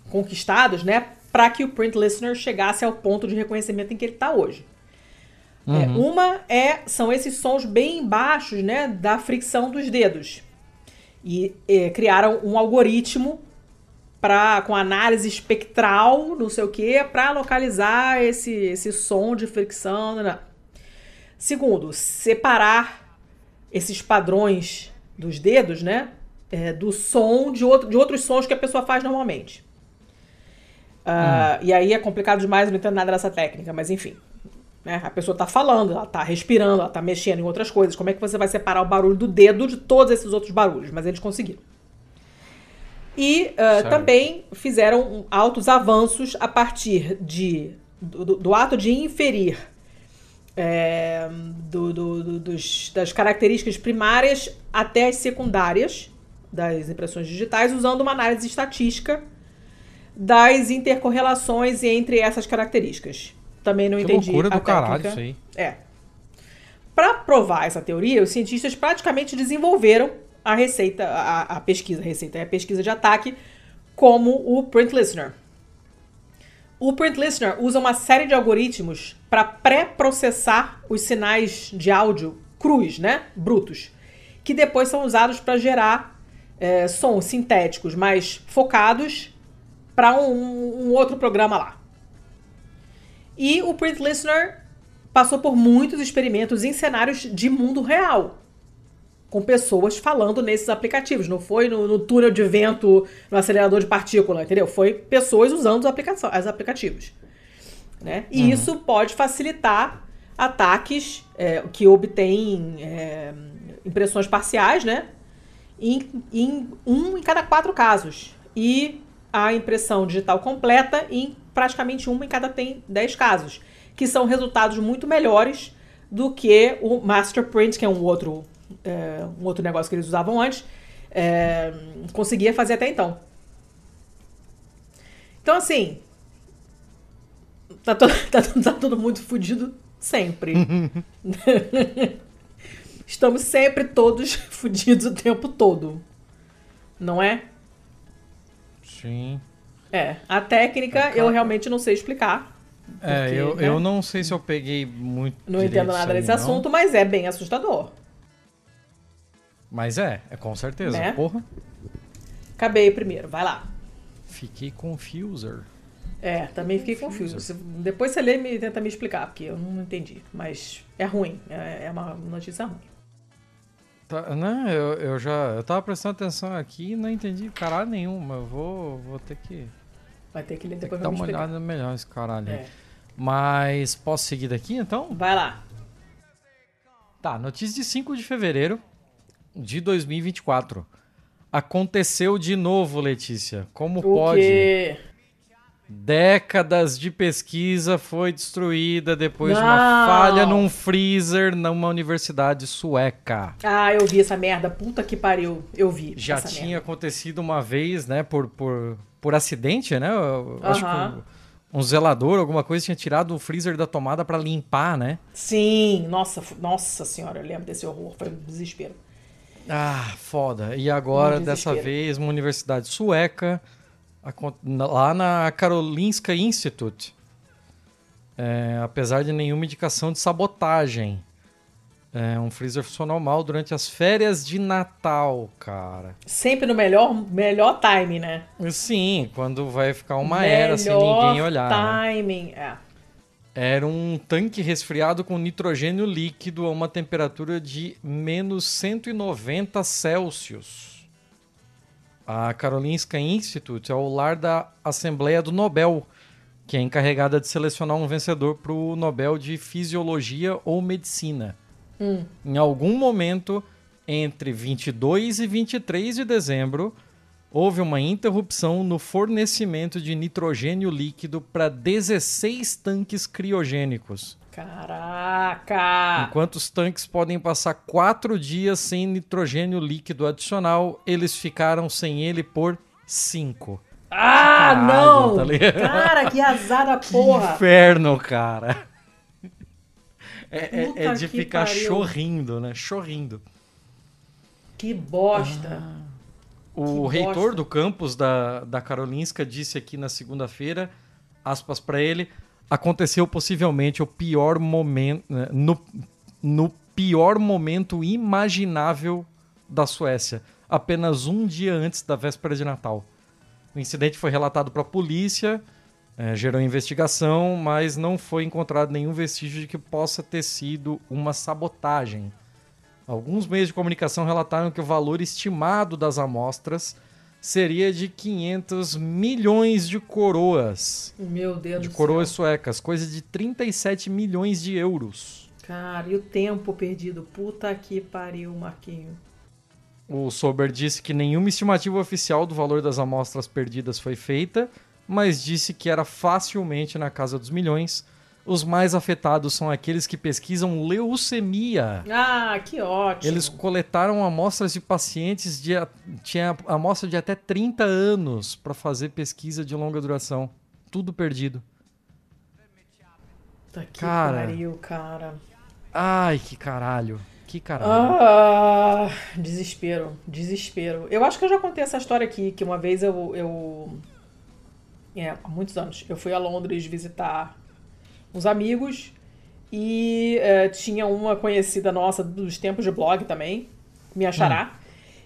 conquistados, né, para que o print listener chegasse ao ponto de reconhecimento em que ele está hoje. É, uhum. É, uma é são esses sons bem baixos, né, da fricção dos dedos. E é, criaram um algoritmo para com análise espectral, não sei o que, para localizar esse, esse som de fricção. Não, não. Segundo, separar esses padrões dos dedos, né, é, do som de, outro, de outros sons que a pessoa faz normalmente. Uh, hum. E aí é complicado demais, não entendo nada dessa técnica, mas enfim. Né? A pessoa está falando, ela está respirando, ela está mexendo em outras coisas. Como é que você vai separar o barulho do dedo de todos esses outros barulhos? Mas eles conseguiram. E uh, também fizeram altos avanços a partir de, do, do ato de inferir é, do, do, dos, das características primárias até as secundárias das impressões digitais, usando uma análise estatística das intercorrelações entre essas características. Também não que entendi. loucura do técnica. caralho isso aí. É. Para provar essa teoria, os cientistas praticamente desenvolveram a receita, a, a pesquisa, a receita é a pesquisa de ataque, como o Print Listener. O Print Listener usa uma série de algoritmos para pré-processar os sinais de áudio crus, né? Brutos, que depois são usados para gerar é, sons sintéticos mais focados para um, um outro programa lá. E o Print Listener passou por muitos experimentos em cenários de mundo real. Com pessoas falando nesses aplicativos. Não foi no, no túnel de vento, no acelerador de partícula, entendeu? Foi pessoas usando os, aplica os aplicativos. Né? E uhum. isso pode facilitar ataques é, que obtêm é, impressões parciais, né? Em, em um em cada quatro casos. E a impressão digital completa em praticamente uma em cada tem 10 casos, que são resultados muito melhores do que o Master Print, que é um outro, é, um outro negócio que eles usavam antes, é, conseguia fazer até então. Então, assim, tá, to *laughs* tá, tá tudo muito fodido sempre. *laughs* Estamos sempre todos *laughs* fodidos o tempo todo. Não é? Sim. É, a técnica é, eu realmente não sei explicar. É, porque, eu, né? eu não sei se eu peguei muito. Não entendo nada desse não. assunto, mas é bem assustador. Mas é, é com certeza. Né? Porra. Acabei primeiro, vai lá. Fiquei confuser. É, também fiquei confuso. Depois você lê e tenta me explicar, porque eu não entendi. Mas é ruim, é, é uma notícia ruim. Tá, não, eu, eu já eu tava prestando atenção aqui e não entendi caralho nenhum, mas eu vou, vou ter que. Vai ter que ler depois Dar uma olhada melhor esse caralho é. Mas posso seguir daqui então? Vai lá. Tá, notícia de 5 de fevereiro de 2024. Aconteceu de novo, Letícia. Como o pode? Quê? Décadas de pesquisa foi destruída depois Não. de uma falha num freezer numa universidade sueca. Ah, eu vi essa merda. Puta que pariu. Eu vi. Já tinha merda. acontecido uma vez, né? Por, por, por acidente, né? Eu, uh -huh. Acho que um zelador, alguma coisa, tinha tirado o freezer da tomada para limpar, né? Sim, nossa, nossa senhora, eu lembro desse horror, foi um desespero. Ah, foda. E agora, dessa vez, uma universidade sueca lá na Karolinska Institute. É, apesar de nenhuma indicação de sabotagem. É, um freezer funcionou mal durante as férias de Natal, cara. Sempre no melhor, melhor time, né? Sim, quando vai ficar uma melhor era sem ninguém olhar. Né? timing, né? é. Era um tanque resfriado com nitrogênio líquido a uma temperatura de menos 190 Celsius. A Karolinska Institute é o lar da Assembleia do Nobel, que é encarregada de selecionar um vencedor para o Nobel de Fisiologia ou Medicina. Hum. Em algum momento entre 22 e 23 de dezembro, houve uma interrupção no fornecimento de nitrogênio líquido para 16 tanques criogênicos. Caraca! Enquanto os tanques podem passar quatro dias sem nitrogênio líquido adicional, eles ficaram sem ele por cinco. Ah, Caralho, não! Tá cara, que azar da *laughs* porra! Que inferno, cara! É, é, é de ficar pariu. chorrindo, né? Chorrindo. Que bosta. Ah. O que reitor bosta. do campus da, da Karolinska disse aqui na segunda-feira, aspas para ele, aconteceu possivelmente o pior momento, né, no, no pior momento imaginável da Suécia, apenas um dia antes da véspera de Natal. O incidente foi relatado para a polícia, é, gerou investigação, mas não foi encontrado nenhum vestígio de que possa ter sido uma sabotagem. Alguns meios de comunicação relataram que o valor estimado das amostras seria de 500 milhões de coroas. Meu Deus De coroas suecas, coisa de 37 milhões de euros. Cara, e o tempo perdido? Puta que pariu, Marquinho. O Sober disse que nenhuma estimativa oficial do valor das amostras perdidas foi feita, mas disse que era facilmente na casa dos milhões. Os mais afetados são aqueles que pesquisam leucemia. Ah, que ótimo. Eles coletaram amostras de pacientes de tinha amostra de até 30 anos para fazer pesquisa de longa duração. Tudo perdido. Tá que cara. pariu, cara. Ai, que caralho. Que caralho. Ah, desespero, desespero. Eu acho que eu já contei essa história aqui, que uma vez eu, eu é, há muitos anos. Eu fui a Londres visitar uns amigos e é, tinha uma conhecida nossa dos tempos de blog também, me achará. Hum.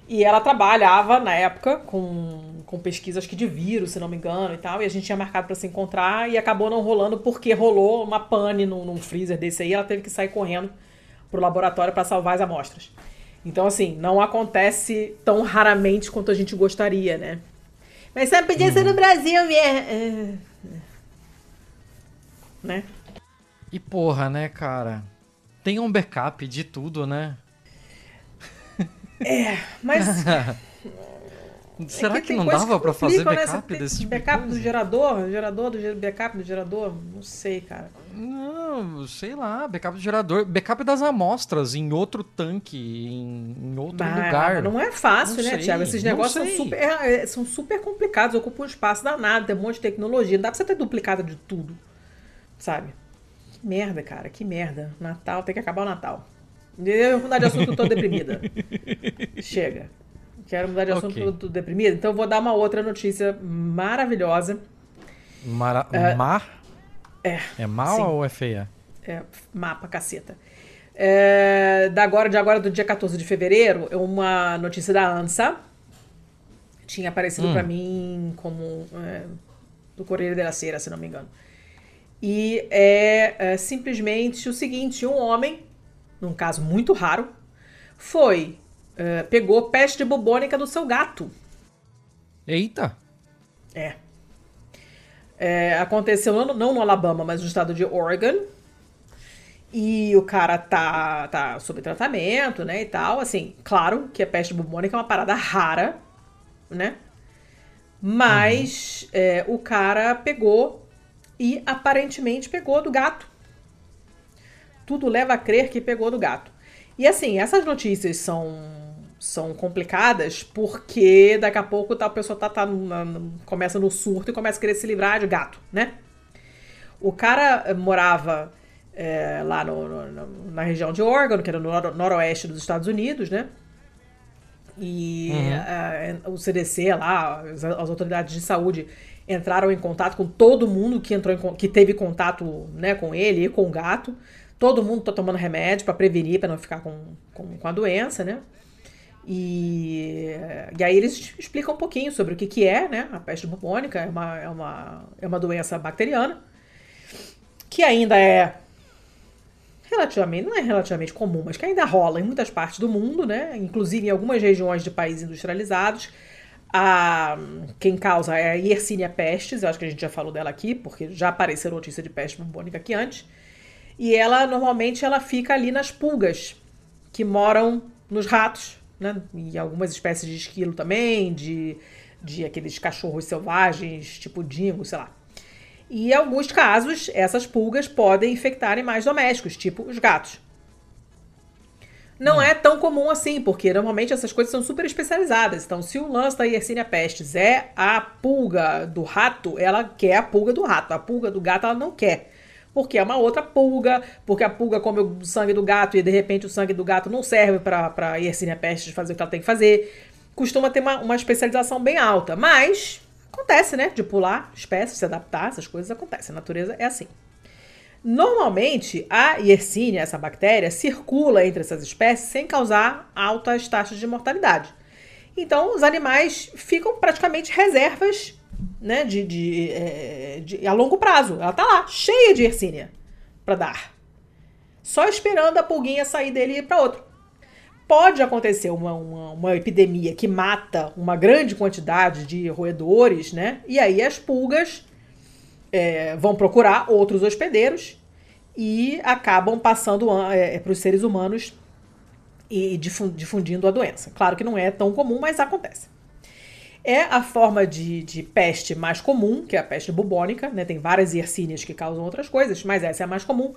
E ela trabalhava na época com, com pesquisas que de vírus, se não me engano, e tal. E a gente tinha marcado para se encontrar e acabou não rolando porque rolou uma pane num, num freezer desse aí. Ela teve que sair correndo pro laboratório para salvar as amostras. Então, assim, não acontece tão raramente quanto a gente gostaria, né? Mas só podia ser no uhum. Brasil mesmo. Né? E porra, né, cara? Tem um backup de tudo, né? É, mas. *laughs* Será é que, que não dava para fazer backup né? desse tipo Backup do gerador? Gerador do backup do gerador? Não sei, cara. Não, sei lá, backup do gerador. Backup das amostras em outro tanque, em, em outro bah, lugar. Não é fácil, não né, sei, Thiago? Esses negócios são super, é, é, são super complicados, ocupam um espaço danado, tem um monte de tecnologia. Não dá pra você ter duplicado de tudo, sabe? Que merda, cara, que merda. Natal, tem que acabar o Natal. Eu vou mudar de assunto, tô deprimida. *laughs* Chega. Quero mudar de assunto, okay. tô, deprimida. Então vou dar uma outra notícia maravilhosa. Mara uh, má? É. É má ou é feia? É má pra caceta. É, da agora, de agora, do dia 14 de fevereiro, é uma notícia da ANSA. Tinha aparecido hum. para mim como é, do Correio da Cera, se não me engano. E é, é simplesmente o seguinte: um homem, num caso muito raro, foi uh, pegou peste bubônica do seu gato. Eita! É. é aconteceu não, não no Alabama, mas no estado de Oregon. E o cara tá, tá sob tratamento, né, e tal. Assim, claro que a peste bubônica é uma parada rara, né? Mas uhum. é, o cara pegou e aparentemente pegou do gato. Tudo leva a crer que pegou do gato. E assim, essas notícias são são complicadas porque daqui a pouco tá, a pessoa tá, tá começa no surto e começa a querer se livrar de gato, né? O cara eh, morava é, lá no, no, na região de Oregon, que era no noroeste dos Estados Unidos, né? E uhum. Eh, o CDC lá, as, as, autoridades de saúde entraram em contato com todo mundo que entrou em, que teve contato né, com ele e com o gato Todo mundo tá tomando remédio para prevenir, para não ficar com, com, com, a doença, né? E, e aí eles explicam um pouquinho sobre o que, que é, né? A peste bubônica é uma, é, uma, é uma doença bacteriana que ainda é relativamente, não é relativamente comum, mas que ainda rola em muitas partes do mundo, né? Inclusive em algumas regiões de países industrializados. A, quem causa é a Yersinia pestis, eu acho que a gente já falou dela aqui, porque já apareceu notícia de peste bubônica aqui antes. E ela normalmente ela fica ali nas pulgas que moram nos ratos, né? E algumas espécies de esquilo também, de, de aqueles cachorros selvagens, tipo dingo, sei lá. E em alguns casos, essas pulgas podem infectar animais domésticos, tipo os gatos. Não hum. é tão comum assim, porque normalmente essas coisas são super especializadas. Então, se o lance da Yersinia pestis é a pulga do rato, ela quer a pulga do rato. A pulga do gato ela não quer. Porque é uma outra pulga, porque a pulga come o sangue do gato e de repente o sangue do gato não serve para a Yersinia pestis fazer o que ela tem que fazer. Costuma ter uma, uma especialização bem alta. Mas acontece, né? De pular espécies, se adaptar, essas coisas acontecem. A natureza é assim. Normalmente, a Yersinia, essa bactéria, circula entre essas espécies sem causar altas taxas de mortalidade. Então, os animais ficam praticamente reservas né, de, de, é, de a longo prazo. Ela tá lá, cheia de Yersinia para dar. Só esperando a pulguinha sair dele e ir para outro. Pode acontecer uma, uma, uma, epidemia que mata uma grande quantidade de roedores, né? E aí as pulgas é, vão procurar outros hospedeiros e acabam passando é, é para os seres humanos e difundindo a doença. Claro que não é tão comum, mas acontece. É a forma de, de peste mais comum, que é a peste bubônica, né? Tem várias Yersínias que causam outras coisas, mas essa é a mais comum.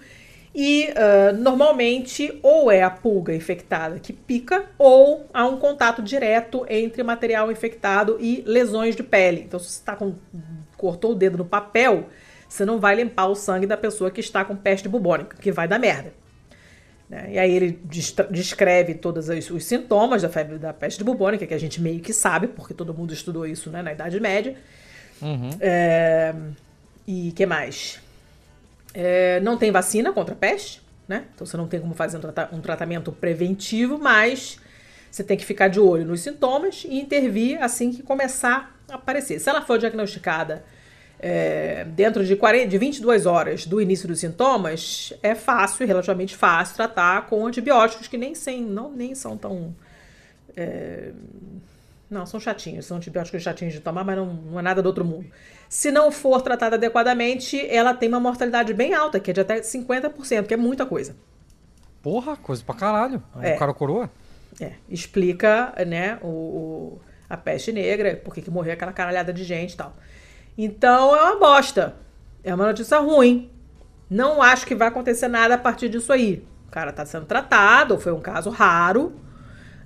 E uh, normalmente ou é a pulga infectada que pica, ou há um contato direto entre material infectado e lesões de pele. Então, se você tá com, cortou o dedo no papel, você não vai limpar o sangue da pessoa que está com peste bubônica, que vai dar merda. Né? E aí ele descreve todos os, sintomas da febre da peste bubônica, que a gente meio que sabe, porque todo mundo estudou isso né, na Idade Média. Uhum. É, e que mais? É, não tem vacina contra a peste, né? Então você não tem como fazer um, trata um tratamento preventivo, mas você tem que ficar de olho nos sintomas e intervir assim que começar aparecer. Se ela for diagnosticada é, dentro de, 40, de 22 horas do início dos sintomas, é fácil, relativamente fácil, tratar com antibióticos que nem, sem, não, nem são tão. É, não, são chatinhos, são antibióticos chatinhos de tomar, mas não, não é nada do outro mundo. Se não for tratada adequadamente, ela tem uma mortalidade bem alta, que é de até 50%, que é muita coisa. Porra, coisa pra caralho. É. O cara coroa? É, explica, né, o, o a peste negra, por que morreu aquela caralhada de gente e tal. Então é uma bosta. É uma notícia ruim. Não acho que vai acontecer nada a partir disso aí. O cara está sendo tratado, foi um caso raro,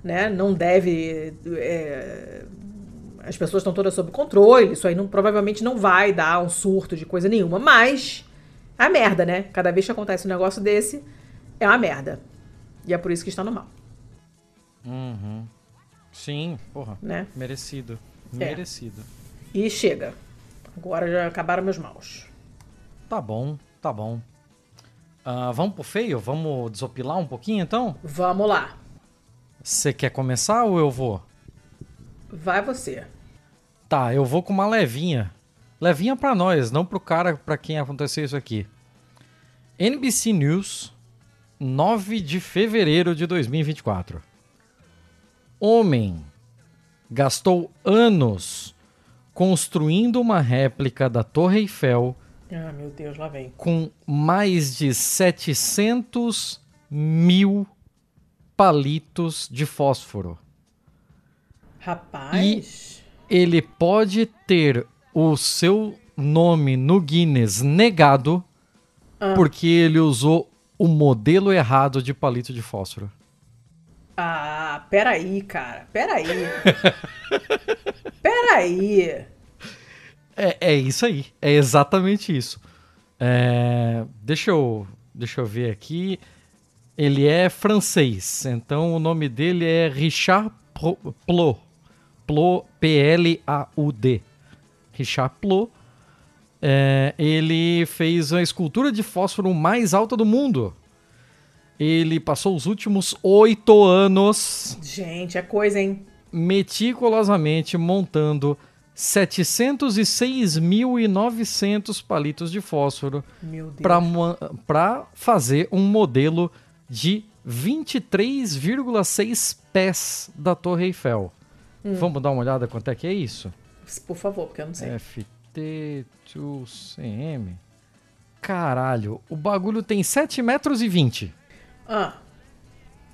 né? Não deve. É, as pessoas estão todas sob controle. Isso aí não, provavelmente não vai dar um surto de coisa nenhuma. Mas é a merda, né? Cada vez que acontece um negócio desse, é uma merda. E é por isso que está no mal. Uhum. Sim, porra. Né? Merecido. É. Merecido. E chega. Agora já acabaram meus maus. Tá bom, tá bom. Uh, vamos pro feio? Vamos desopilar um pouquinho então? Vamos lá. Você quer começar ou eu vou? Vai você. Tá, eu vou com uma levinha. Levinha para nós, não pro cara para quem aconteceu isso aqui. NBC News, 9 de fevereiro de 2024. Homem gastou anos construindo uma réplica da Torre Eiffel. Ah, meu Deus, lá vem. Com mais de 700 mil palitos de fósforo. Rapaz. E ele pode ter o seu nome no Guinness negado ah. porque ele usou o modelo errado de palito de fósforo. Ah, peraí, cara. Peraí. *laughs* peraí. É, é isso aí. É exatamente isso. É, deixa, eu, deixa eu ver aqui. Ele é francês, então o nome dele é Richard Plot. Plot, P-L-A-U-D. Richard Plot. É, ele fez a escultura de fósforo mais alta do mundo ele passou os últimos oito anos Gente, é coisa, hein? meticulosamente montando 706.900 palitos de fósforo Meu Deus. para fazer um modelo de 23,6 pés da Torre Eiffel. Vamos dar uma olhada quanto é que é isso? Por favor, porque eu não sei. FT2CM. Caralho, o bagulho tem 7 metros e 20. Ah.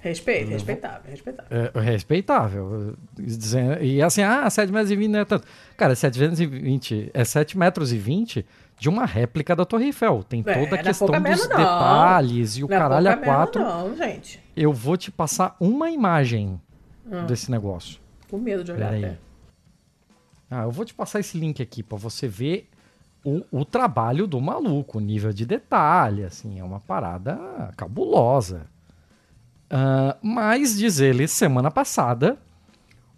Respeito, respeitável, respeitável. É respeitável. Dizendo- E assim, ah, 7 metros e 20 não é tanto. Cara, 7 metros e 20 é 7 metros e 20 de uma réplica da Torre Eiffel. Tem É, toda não a é questão dos não. detalhes e o Não é caralho a 4. Não, gente. Eu vou te passar uma imagem Ah. desse negócio. Com medo de olhar Peraí. até. Ah, eu vou te passar esse link aqui pra você ver o, o trabalho do maluco, o nível de detalhe, assim, é uma parada cabulosa. Ah, mas, diz ele, semana passada,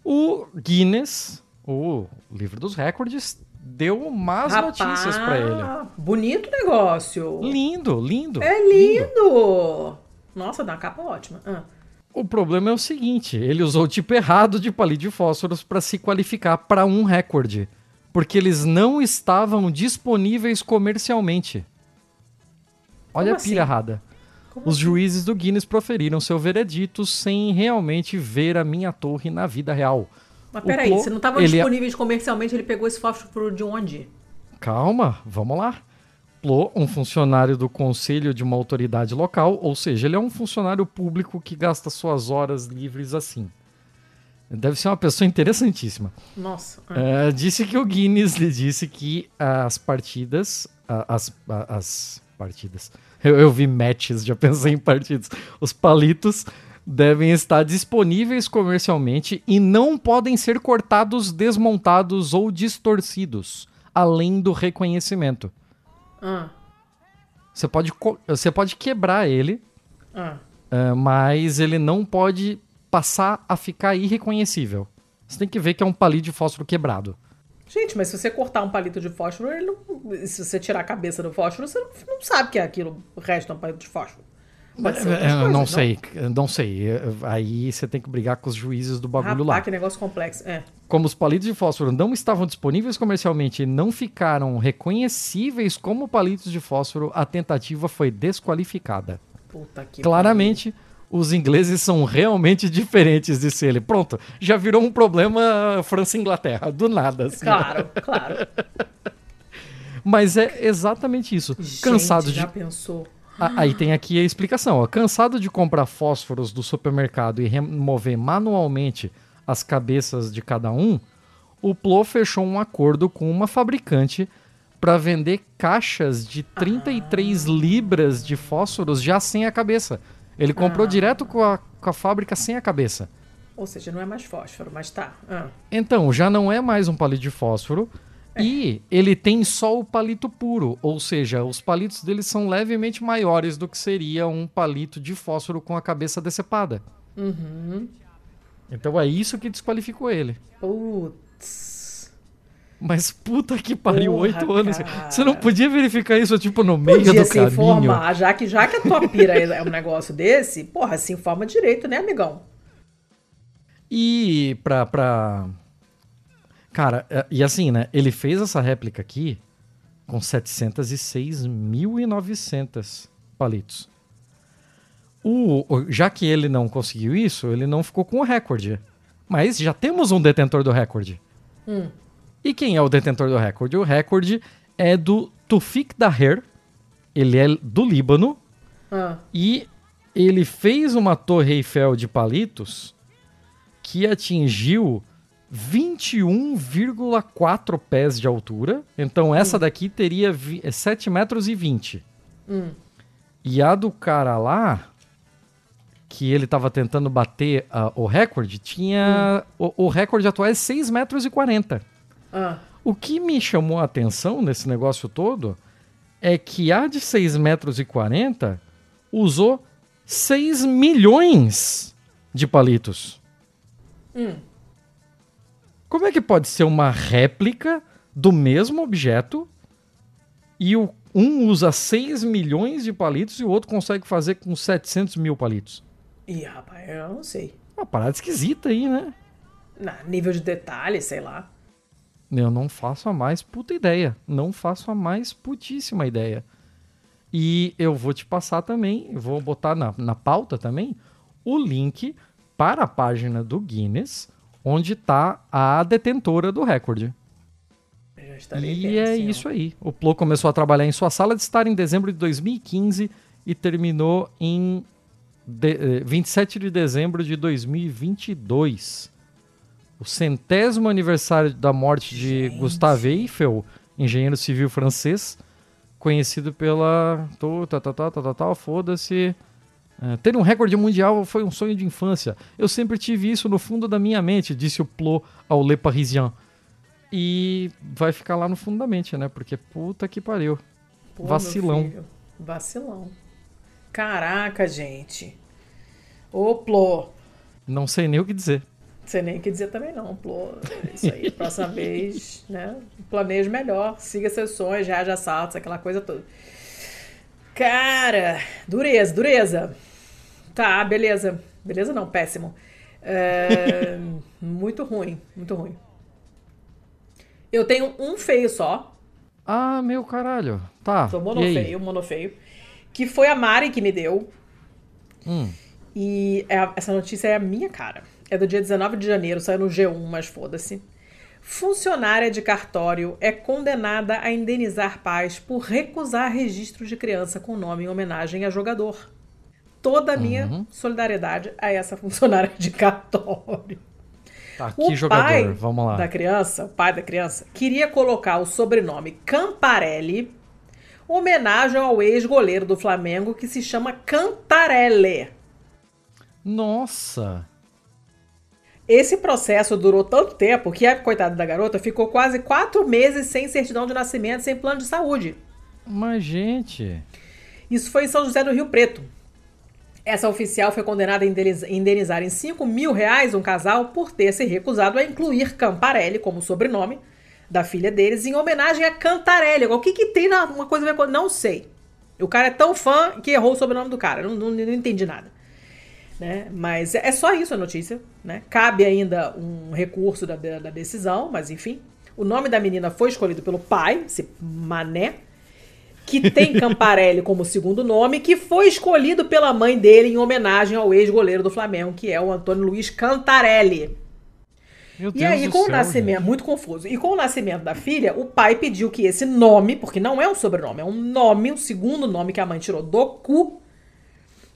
o Guinness, o livro dos recordes, deu más notícias pra ele. Bonito negócio. Lindo, lindo. É lindo. Nossa, dá uma capa ótima. Ah. O problema é o seguinte, ele usou o tipo errado de palito de fósforos para se qualificar para um recorde, porque eles não estavam disponíveis comercialmente. Olha Como a pilha assim? errada. Como Os juízes do Guinness proferiram seu veredito sem realmente ver a minha torre na vida real. Mas peraí, Plo- se não estavam ele é- disponíveis comercialmente, ele pegou esse fósforo de onde? Calma, vamos lá. Plo, um funcionário do conselho de uma autoridade local, ou seja, ele é um funcionário público que gasta suas horas livres assim. Deve ser uma pessoa interessantíssima. Nossa. ah. Eh, disse que o Guinness lhe disse que as partidas. As, as partidas. Eu, eu vi matches, já pensei em partidas. Os palitos devem estar disponíveis comercialmente e não podem ser cortados, desmontados ou distorcidos, além do reconhecimento. Ah. Você pode, você pode quebrar ele, Ah. eh, mas ele não pode passar a ficar irreconhecível. Você tem que ver que é um palito de fósforo quebrado. Gente, mas se você cortar um palito de fósforo, ele não- se você tirar a cabeça do fósforo, você não, não sabe que é aquilo, o resto é um palito de fósforo. Pode ser outras É, eu coisas, não sei, não sei. É, Aí você tem que brigar com os juízes do bagulho Rapaz, lá. que negócio complexo. É. Como os palitos de fósforo não estavam disponíveis comercialmente e não ficaram reconhecíveis como palitos de fósforo, a tentativa foi desqualificada. Puta que Claramente, os ingleses são realmente diferentes, disse ele. Pronto, já virou um problema França e Inglaterra, do nada. assim. Claro, claro. *laughs* Mas é exatamente isso. Cansado Gente, de já pensou? A- Aí tem aqui a explicação. Ó. Cansado de comprar fósforos do supermercado e remover manualmente as cabeças de cada um, o Plo fechou um acordo com uma fabricante para vender caixas de 33 libras de fósforos já sem a cabeça. Ele comprou direto com a, com a fábrica sem a cabeça. Ou seja, não é mais fósforo, mas tá. Ah. Então, já não é mais um palito de fósforo. E ele tem só o palito puro, ou seja, os palitos dele são levemente maiores do que seria um palito de fósforo com a cabeça decepada. Uhum. Então é isso que desqualificou ele. Putz. Mas puta que pariu, oito anos. cara. Você não podia verificar isso, tipo, no meio Podia do se caminho? informar, já que, já que a tua pira é um negócio desse, porra, se informa direito, né, amigão? E pra, pra... Cara, é- e assim, né? Ele fez essa réplica aqui com 706.900 palitos. O, o- já que ele não conseguiu isso, ele não ficou com o recorde. Mas já temos um detentor do recorde. Hum. E quem é o detentor do recorde? O recorde é do Tufik Daher. Ele é do Líbano. Ah. E ele fez uma torre Eiffel de palitos que atingiu 21,4 pés de altura. Então essa daqui teria vi- é 7 metros e 20. Hum. E a do cara lá, que ele estava tentando bater ah, o recorde, tinha... O, o recorde atual é 6 metros e 40. Ah. O que me chamou a atenção nesse negócio todo é que a de 6 metros e 40 usou 6 milhões de palitos. Hum. Como é que pode ser uma réplica do mesmo objeto e o, um usa 6 milhões de palitos e o outro consegue fazer com 700 mil palitos. Ih, rapaz, eu não sei. Uma parada esquisita aí, né? Na, nível de detalhe, sei lá. Eu não faço a mais puta ideia. Não faço a mais putíssima ideia. E eu vou te passar também, vou botar na, na pauta também, o link para a página do Guinness, onde está a detentora do recorde. E é isso aí. O Plo começou a trabalhar em sua sala de estar em dezembro de 2015 e terminou em de- eh, 27 de dezembro de 2022. O centésimo aniversário da morte de Gustave Eiffel, engenheiro civil francês, conhecido pela. tô, Tá, tá, tá, tá, tá, tá, foda-se. É, ter um recorde mundial foi um sonho de infância. Eu sempre tive isso no fundo da minha mente, disse o Plo ao Le Parisien. E vai ficar lá no fundo da mente, né? Porque puta que pariu. Pô, Vacilão. Vacilão. Caraca, gente. Ô, Plô. Não sei nem o que dizer. Sei nem o que dizer também não, Plô. É Isso aí, próxima *laughs* vez, né? Planeje melhor, siga seus sonhos, já já saltos, aquela coisa toda. Cara, dureza, dureza. Tá, beleza. Beleza não, péssimo. É, *laughs* muito ruim, muito ruim. Eu tenho um feio só, Ah, meu caralho. Tá. Sou monofeio, monofeio. Que foi a Mari que me deu. Hum. E é- essa notícia é a minha cara. É do dia 19 de janeiro, saiu no G1, mas foda-se. Funcionária de cartório é condenada a indenizar pais por recusar registro de criança com nome em homenagem a jogador. Toda a minha Uhum. solidariedade a essa funcionária de cartório. Tá, O que jogador? pai Vamos lá. da criança, o pai da criança, queria colocar o sobrenome Camparelli, homenagem ao ex-goleiro do Flamengo que se chama Cantarelli. Nossa. Esse processo durou tanto tempo que a coitada da garota ficou quase quatro meses sem certidão de nascimento, sem plano de saúde. Mas, gente. Isso foi em São José do Rio Preto. Essa oficial foi condenada a indeniz- indenizar em 5 mil reais um casal por ter se recusado a incluir Camparelli como sobrenome da filha deles em homenagem a Cantarelli. O que, que tem na, uma coisa a ver com. Não sei. O cara é tão fã que errou o sobrenome do cara. Não, não, não entendi nada. Né? Mas é só isso a notícia. Né? Cabe ainda um recurso da, da decisão, mas enfim. O nome da menina foi escolhido pelo pai, esse mané que tem *laughs* Camparelli como segundo nome, que foi escolhido pela mãe dele em homenagem ao ex-goleiro do Flamengo, que é o Antônio Luiz Cantarelli. Meu E Deus aí, com o céu, nascimento, gente. muito confuso. E com o nascimento da filha, o pai pediu que esse nome, porque não é um sobrenome, é um nome, o segundo nome que a mãe tirou do cu.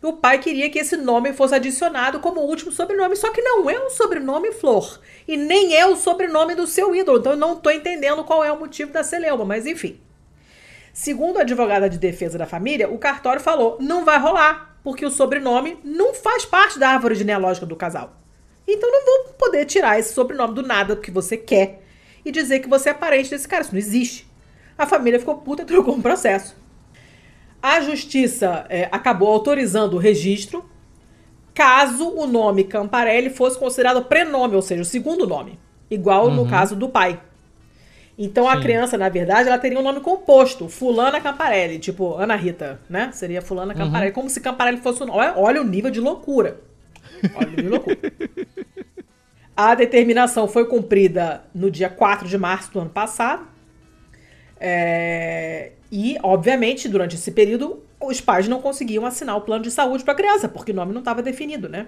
O pai queria que esse nome fosse adicionado como último sobrenome, só que não é um sobrenome Flor. E nem é o sobrenome do seu ídolo. Então eu não tô entendendo qual é o motivo da celeuma, mas enfim. Segundo a advogada de defesa da família, o cartório falou: não vai rolar, porque o sobrenome não faz parte da árvore genealógica do casal. Então não vou poder tirar esse sobrenome do nada porque você quer e dizer que você é parente desse cara. Isso não existe. A família ficou puta e trocou um processo. A justiça é, acabou autorizando o registro caso o nome Camparelli fosse considerado prenome, ou seja, o segundo nome, igual no caso do pai. Então a Sim. criança, na verdade, ela teria um nome composto, Fulana Camparelli, tipo Ana Rita, né? Seria Fulana Camparelli, como se Camparelli fosse o nome. Olha, olha o nível de loucura. Olha o nível de loucura. *laughs* A determinação foi cumprida no dia 4 de março do ano passado. É, E, obviamente, durante esse período, os pais não conseguiam assinar o plano de saúde para a criança, porque o nome não estava definido, né?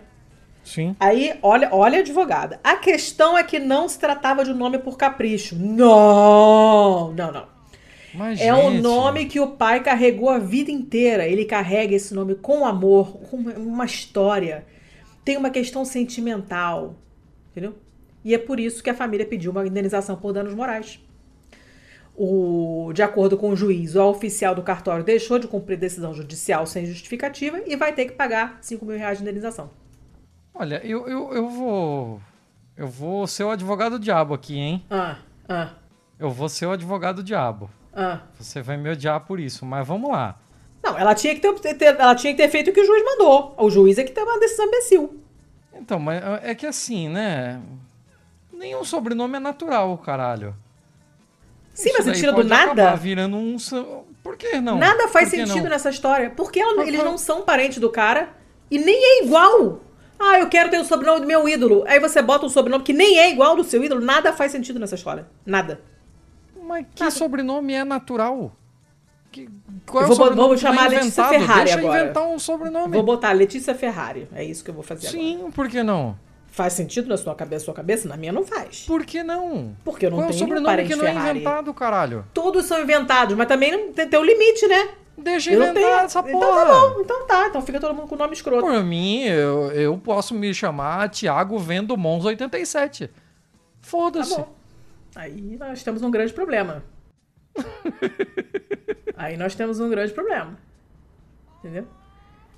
Sim. Aí, olha, olha, advogada. A questão é que não se tratava de um nome por capricho. Não, não, não. Mas, É um gente, nome que o pai carregou a vida inteira. Ele carrega esse nome com amor, com uma história. Tem uma questão sentimental. Entendeu? E é por isso que a família pediu uma indenização por danos morais. O, de acordo com o juiz, o oficial do cartório deixou de cumprir decisão judicial sem justificativa e vai ter que pagar 5 mil reais de indenização. Olha, eu, eu, eu vou. Eu vou ser o advogado diabo aqui, hein? Ah, ah, Eu vou ser o advogado diabo. ah. Você vai me odiar por isso, mas vamos lá. Não, ela tinha, que ter, ter- ela tinha que ter feito o que o juiz mandou. O juiz é que tem uma decisão imbecil. Então, mas é que assim, né? Nenhum sobrenome é natural, caralho. Sim, mas você tira do nada? virando um. Por que não? Nada faz sentido não? nessa história. Porque ela- eles não são parentes do cara e nem é igual. Ah, eu quero ter o sobrenome do meu ídolo. Aí você bota um sobrenome que nem é igual do seu ídolo. Nada faz sentido nessa história. Nada. Mas que sobrenome é natural? Que, qual Eu é o vou- sobrenome vou chamar a Letícia? Ferrari Deixa agora. inventar um sobrenome. Vou botar Letícia Ferrari. É isso que eu vou fazer agora. Sim, por que não? Faz sentido na sua cabeça, sua cabeça? Na minha não faz. Por que não? Porque eu não Qual é o tenho sobrenome que não é Ferrari. inventado, caralho? Todos são inventados, mas também não tem, tem um limite, né? Deixa Eu não inventar tenho. essa porra. Então tá bom, então tá. Então fica todo mundo com o nome escroto. Por mim, eu, eu posso me chamar Thiago Vendo Mons 87. Tá Foda-se. bom. Aí nós temos um grande problema. *laughs* Aí nós temos um grande problema. Entendeu?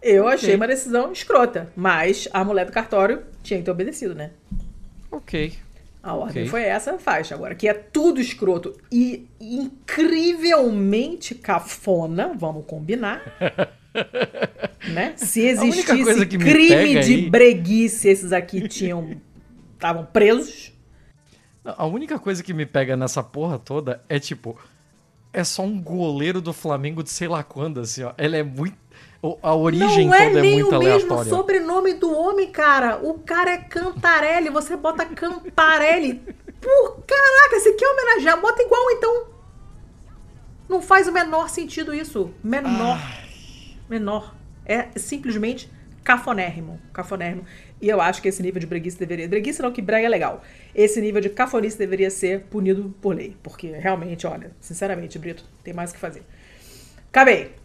Eu achei uma decisão escrota, mas a mulher do cartório tinha que ter obedecido, né? ok. A ordem Ok. foi essa, faz. Agora, que é tudo escroto e incrivelmente cafona, vamos combinar. *laughs* né? Se existisse crime de aí- breguice, esses aqui tinham. estavam presos. A única coisa que me pega nessa porra toda é tipo. É só um goleiro do Flamengo de sei lá quando, assim, ó. Ele é muito. A origem Não é toda é nem muito o mesmo sobrenome do homem, cara. O cara é Cantarelli. Você bota Cantarelli. Por caraca, você quer homenagear? Bota igual então. Não faz o menor sentido isso. Menor. Menor. É simplesmente cafonérrimo. Cafonérrimo. E eu acho que esse nível de breguice deveria. Breguice não, que brega é legal. Esse nível de cafonice deveria ser punido por lei. Porque realmente, olha, sinceramente, Brito, tem mais o que fazer. Acabei.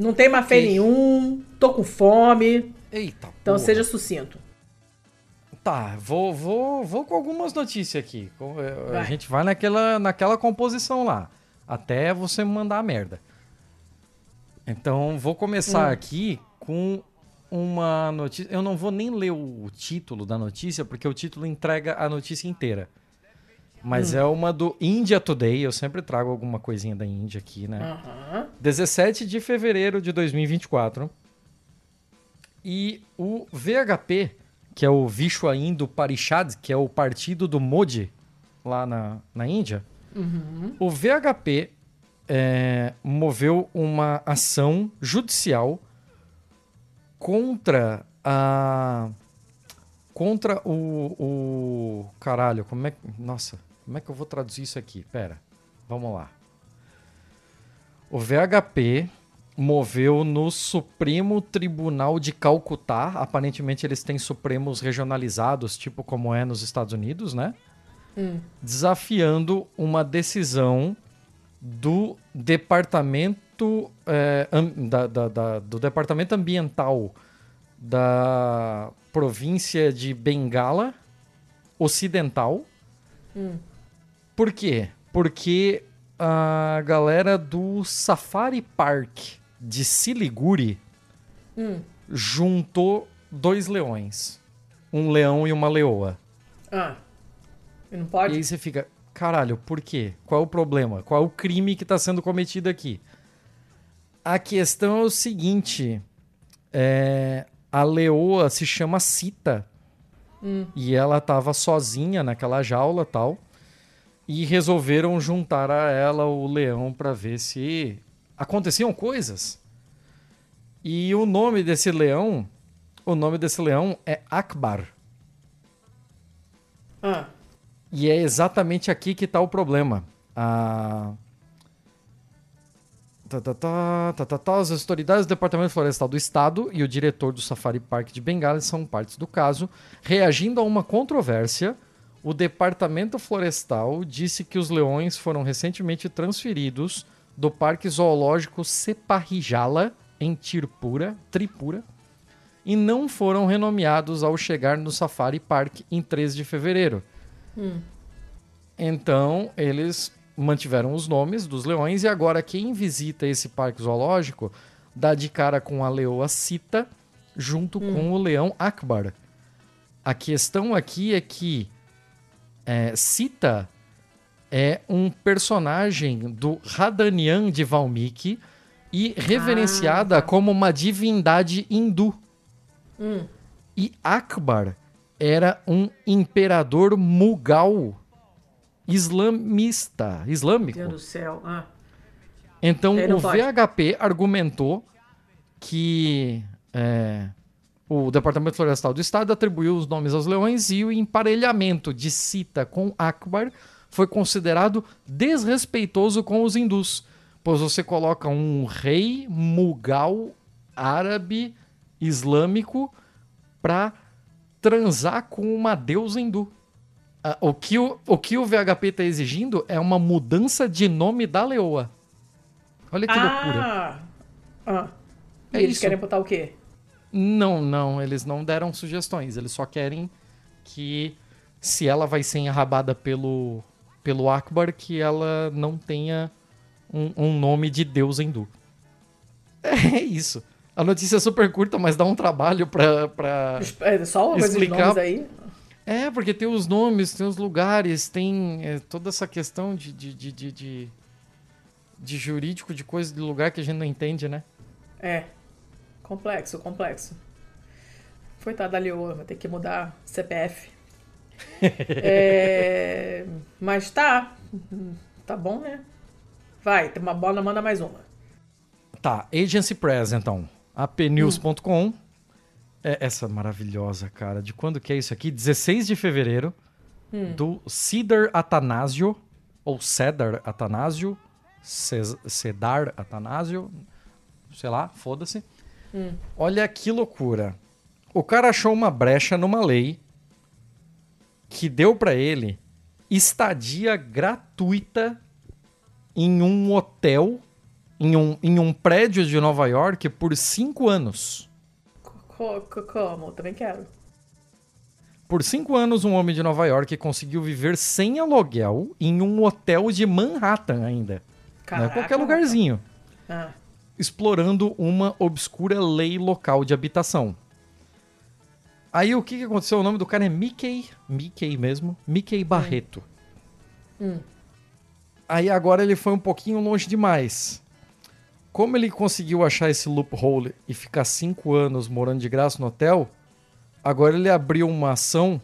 Não tem mais fé Ok. nenhum. Tô com fome. Eita, Então porra. seja sucinto. Tá, vou, vou, vou com algumas notícias aqui. Eh, A gente vai naquela, naquela composição lá. Até você me mandar a merda. Então, vou começar Hum. aqui com uma notícia. Eu não vou nem ler o título da notícia, porque o título entrega a notícia inteira. Mas é uma do India Today. Eu sempre trago alguma coisinha da Índia aqui, né? Aham. 17 de fevereiro de 2024. E o VHP, que é o Vishwa Hindu Parishad, que é o partido do Modi lá na, na Índia, o VHP é, moveu uma ação judicial contra a. Contra o, o. Caralho, como é que. Nossa, como é que eu vou traduzir isso aqui? Pera, vamos lá. O VHP moveu no Supremo Tribunal de Calcutá. Aparentemente eles têm supremos regionalizados, tipo como é nos Estados Unidos, né? Desafiando uma decisão do departamento é, da- da- da- do departamento ambiental da província de Bengala Ocidental. Por quê? Porque a galera do Safari Park de Siliguri juntou dois leões. Um leão e uma leoa. Ah. E não E pode? aí você fica, caralho, por quê? Qual é o problema? Qual é o crime que está sendo cometido aqui? A questão é o seguinte: é, a leoa se chama Cita. E ela estava sozinha naquela jaula tal. E resolveram juntar a ela o leão para ver se aconteciam coisas. E o nome desse leão, o nome desse leão é Akbar. Ah. E é exatamente aqui que está o problema. A... Tá, tá, tá. As autoridades do Departamento Florestal do Estado e o diretor do Safari Park de Bengala são partes do caso. Reagindo a uma controvérsia, o Departamento Florestal disse que os leões foram recentemente transferidos do Parque Zoológico Separrijala, em Tirpura, Tripura, e não foram renomeados ao chegar no Safari Park em 13 de fevereiro. Então, eles mantiveram os nomes dos leões e agora quem visita esse parque zoológico dá de cara com a leoa Cita junto com o leão Akbar. A questão aqui é que é, Cita é um personagem do Radanian de Valmiki e reverenciada como uma divindade hindu. E Akbar era um imperador mughal islamista, islâmico. Deus do céu. Ah. Então o pode. VHP argumentou que é, o Departamento Florestal do Estado atribuiu os nomes aos leões e o emparelhamento de Sita com Akbar foi considerado desrespeitoso com os hindus, pois você coloca um rei mugal árabe islâmico para transar com uma deusa hindu. Ah, o, que o, o que o VHP está exigindo é uma mudança de nome da leoa. Olha que loucura. Ah! ah. E É eles isso. querem botar o quê? Não, não, eles não deram sugestões. Eles só querem que, se ela vai ser enrabada pelo, pelo Akbar, que ela não tenha um, um nome de deus hindu. *laughs* É isso. A notícia é super curta, mas dá um trabalho pra. pra... É só Explicar- aí? É, porque tem os nomes, tem os lugares, tem é, toda essa questão de, de, de, de, de, de jurídico, de coisa de lugar que a gente não entende, né? É. Complexo, complexo. Coitada da Leoa, vai ter que mudar CPF. *laughs* É, Mas tá. Tá bom, né? Vai, tem uma bola, manda mais uma. Tá, Agency Press, então. apnews.com. É essa maravilhosa, cara. De quando que é isso aqui? 16 de fevereiro. Do Cedar Atanásio. Ou Cedar Atanásio. Cedar Atanásio. Sei lá, foda-se. Olha que loucura. O cara achou uma brecha numa lei que deu pra ele estadia gratuita em um hotel, em um, em um prédio de Nova York por cinco anos. Co- co- Como? Também quero. Por cinco anos, um homem de Nova York conseguiu viver sem aluguel em um hotel de Manhattan ainda. Não é Caraca, qualquer lugarzinho. Ah, explorando uma obscura lei local de habitação. Aí o que, que aconteceu? O nome do cara é Mickey, Mickey mesmo, Mickey Barreto. Hum. Aí agora ele foi um pouquinho longe demais. Como ele conseguiu achar esse loophole e ficar cinco anos morando de graça no hotel, agora ele abriu uma ação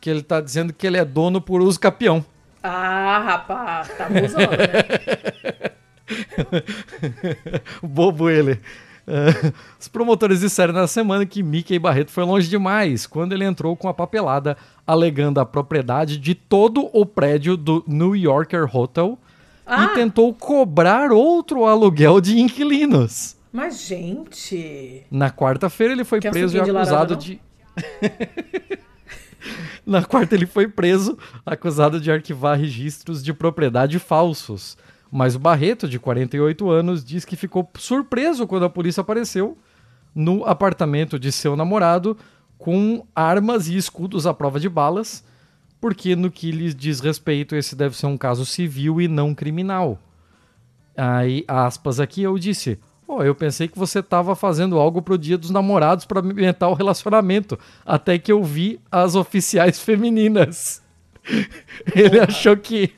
que ele tá dizendo que ele é dono por uso capião. Ah, rapaz, tá abusando, né? *laughs* *laughs* Bobo ele. É, os promotores disseram na semana que Mickey Barreto foi longe demais quando ele entrou com a papelada alegando a propriedade de todo o prédio do New Yorker Hotel Ah! e tentou cobrar outro aluguel de inquilinos. Mas, gente. Na quarta-feira ele foi Quer preso e suquinho de acusado laranja, de. *laughs* Na quarta ele foi preso, acusado de arquivar registros de propriedade falsos. Mas o Barreto, de 48 anos, diz que ficou surpreso quando a polícia apareceu no apartamento de seu namorado com armas e escudos à prova de balas, porque no que lhes diz respeito, esse deve ser um caso civil e não criminal. Aí, aspas aqui, eu disse: Ó, eu pensei que você tava fazendo algo pro dia dos namorados para aumentar o relacionamento. Até que eu vi as oficiais *laughs* femininas. Ele achou que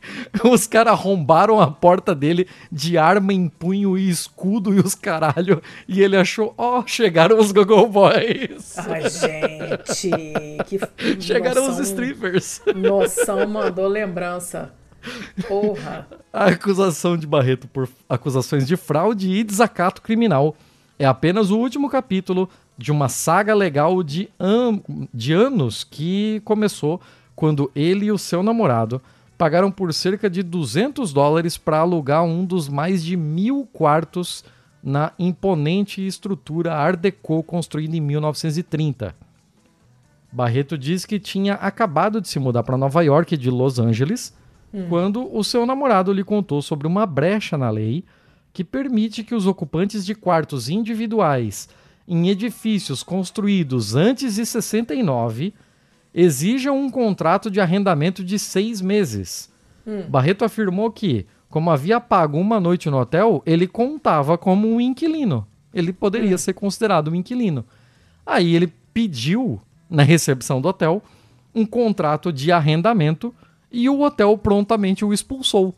os caras arrombaram a porta dele de arma em punho e escudo e os caralho. E ele achou, ó, chegaram os Google Boys. Ai, gente. Que chegaram os noção- strippers. Noção mandou lembrança. Porra. A acusação de Barreto por acusações de fraude e desacato criminal é apenas o último capítulo de uma saga legal de, an- de anos que começou quando ele e o seu namorado pagaram por cerca de 200 dólares para alugar um dos mais de mil quartos na imponente estrutura Art Deco construída em 1930. Barreto diz que tinha acabado de se mudar para Nova York de Los Angeles quando o seu namorado lhe contou sobre uma brecha na lei que permite que os ocupantes de quartos individuais em edifícios construídos antes de 69 exijam um contrato de arrendamento de seis meses. Barreto afirmou que, como havia pago uma noite no hotel, ele contava como um inquilino. Ele poderia ser considerado um inquilino. Aí ele pediu, na recepção do hotel, um contrato de arrendamento e o hotel prontamente o expulsou.